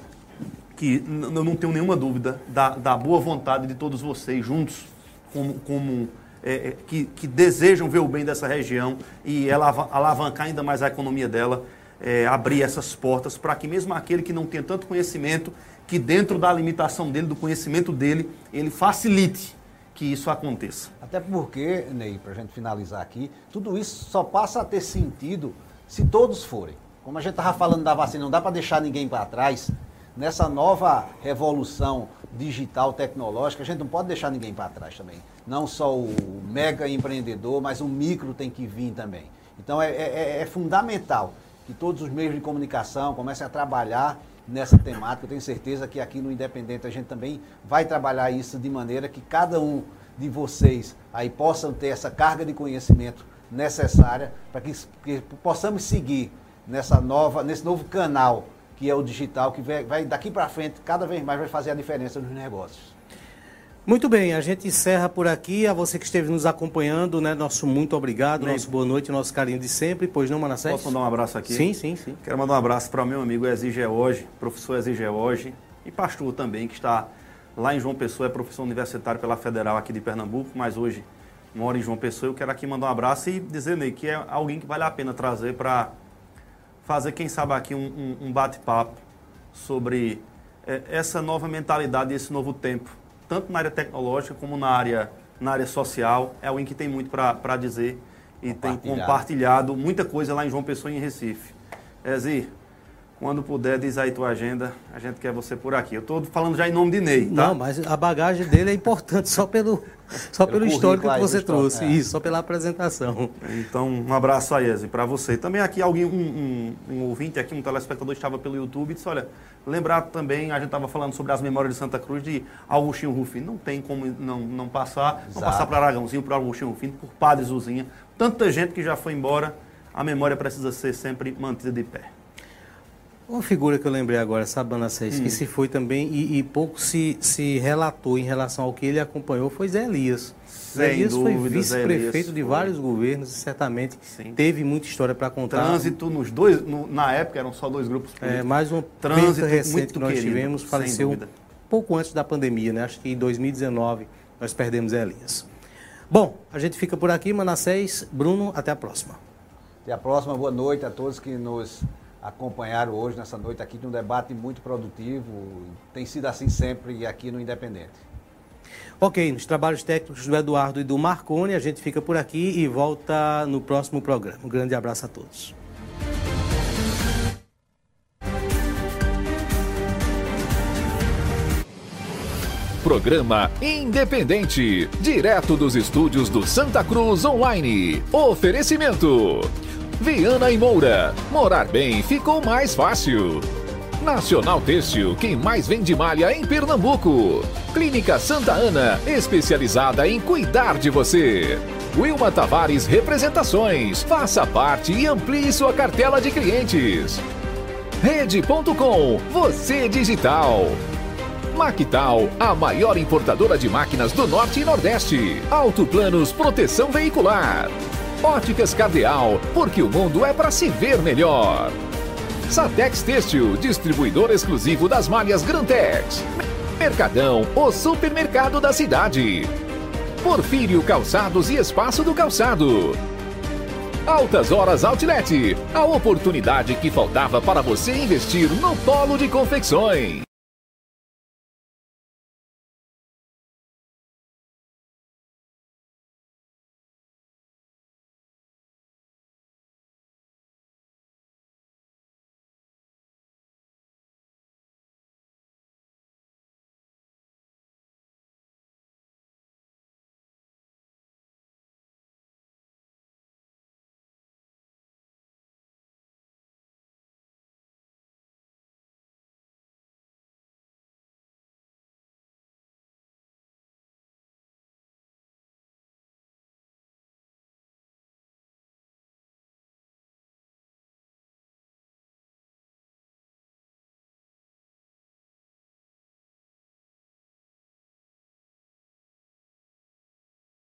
que eu não tenho nenhuma dúvida da, da boa vontade de todos vocês juntos, como, como é, é que, que, desejam ver o bem dessa região e alavancar ainda mais a economia dela, é, abrir essas portas para que mesmo aquele que não tem tanto conhecimento, que dentro da limitação dele, do conhecimento dele, ele facilite que isso aconteça. Até porque, Ney, para a gente finalizar aqui, tudo isso só passa a ter sentido se todos forem. Como a gente estava falando da vacina, não dá para deixar ninguém para trás. Nessa nova revolução digital, tecnológica, a gente não pode deixar ninguém para trás também. Não só o mega empreendedor, mas o micro tem que vir também. Então é, é, é fundamental que todos os meios de comunicação comecem a trabalhar nessa temática. Eu tenho certeza que aqui no Independente a gente também vai trabalhar isso de maneira que cada um de vocês aí possam ter essa carga de conhecimento necessária para que, que, possamos seguir nessa nova, nesse novo canal que é o digital, que vai, vai daqui para frente cada vez mais vai fazer a diferença nos negócios. Muito bem, a gente encerra por aqui. A você que esteve nos acompanhando, né? Nosso muito obrigado, Bem, nosso boa noite, nosso carinho de sempre. Pois não, Manassés? Posso mandar um abraço aqui? Sim, sim, sim. Quero mandar um abraço para o meu amigo Exige hoje, professor Exige hoje, e pastor também, que está lá em João Pessoa, é professor universitário pela Federal aqui de Pernambuco, mas hoje mora em João Pessoa. Eu quero aqui mandar um abraço e dizer, Ney, que é alguém que vale a pena trazer para fazer, quem sabe, aqui um, um, um bate-papo sobre é, essa nova mentalidade e esse novo tempo tanto na área tecnológica como na área, na área social. É alguém que tem muito para dizer e tem compartilhado muita coisa lá em João Pessoa e em Recife. Ezi, quando puder, diz aí tua agenda. A gente quer você por aqui. Eu estou falando já em nome de Ney, tá? Não, mas a bagagem dele é importante só pelo, [LAUGHS] só pelo, pelo histórico que você trouxe. É. Isso, só pela apresentação. Então, um abraço aí, Ezi, para você. Também aqui alguém, um, um, um, ouvinte aqui, um telespectador estava pelo YouTube e disse, olha, lembrar também, a gente estava falando sobre as memórias de Santa Cruz de Augustinho Rufino. Não tem como não, não passar, Exato. não passar para Aragãozinho, para Augustinho Rufino, por Padre Zuzinha. Tanta gente que já foi embora, a memória precisa ser sempre mantida de pé. Uma figura que eu lembrei agora, sabe, Manassés, hum. que se foi também e, e, pouco se, se relatou em relação ao que ele acompanhou foi Zé Elias. Sem Zé Elias dúvida, foi vice-prefeito de vários governos e certamente Sim. teve muita história para contar. Trânsito nos dois, no, na época eram só dois grupos políticos. É, mais um trânsito recente que nós querido, tivemos, faleceu pouco antes da pandemia, né? Acho que em 2019 nós perdemos Zé Elias. Bom, a gente fica por aqui, Manassés. Bruno, até a próxima. Até a próxima, boa noite a todos que nos acompanharam hoje nessa noite aqui de um debate muito produtivo. Tem sido assim sempre aqui no Independente. Ok, nos trabalhos técnicos do Eduardo e do Marconi, a gente fica por aqui e volta no próximo programa. Um grande abraço a todos. Programa Independente, direto dos estúdios do Santa Cruz Online. Oferecimento. Viana e Moura. Morar bem ficou mais fácil. Nacional Têxtil, quem mais vende malha em Pernambuco. Clínica Santa Ana, especializada em cuidar de você. Wilma Tavares Representações. Faça parte e amplie sua cartela de clientes. Rede.com, você digital. Mactal, a maior importadora de máquinas do Norte e Nordeste. Autoplanos Proteção Veicular. Óticas Cardeal, porque o mundo é para se ver melhor. Satex Têxtil, distribuidor exclusivo das malhas Grantex. Mercadão, o supermercado da cidade. Porfírio Calçados e Espaço do Calçado. Altas Horas Outlet, a oportunidade que faltava para você investir no polo de confecções.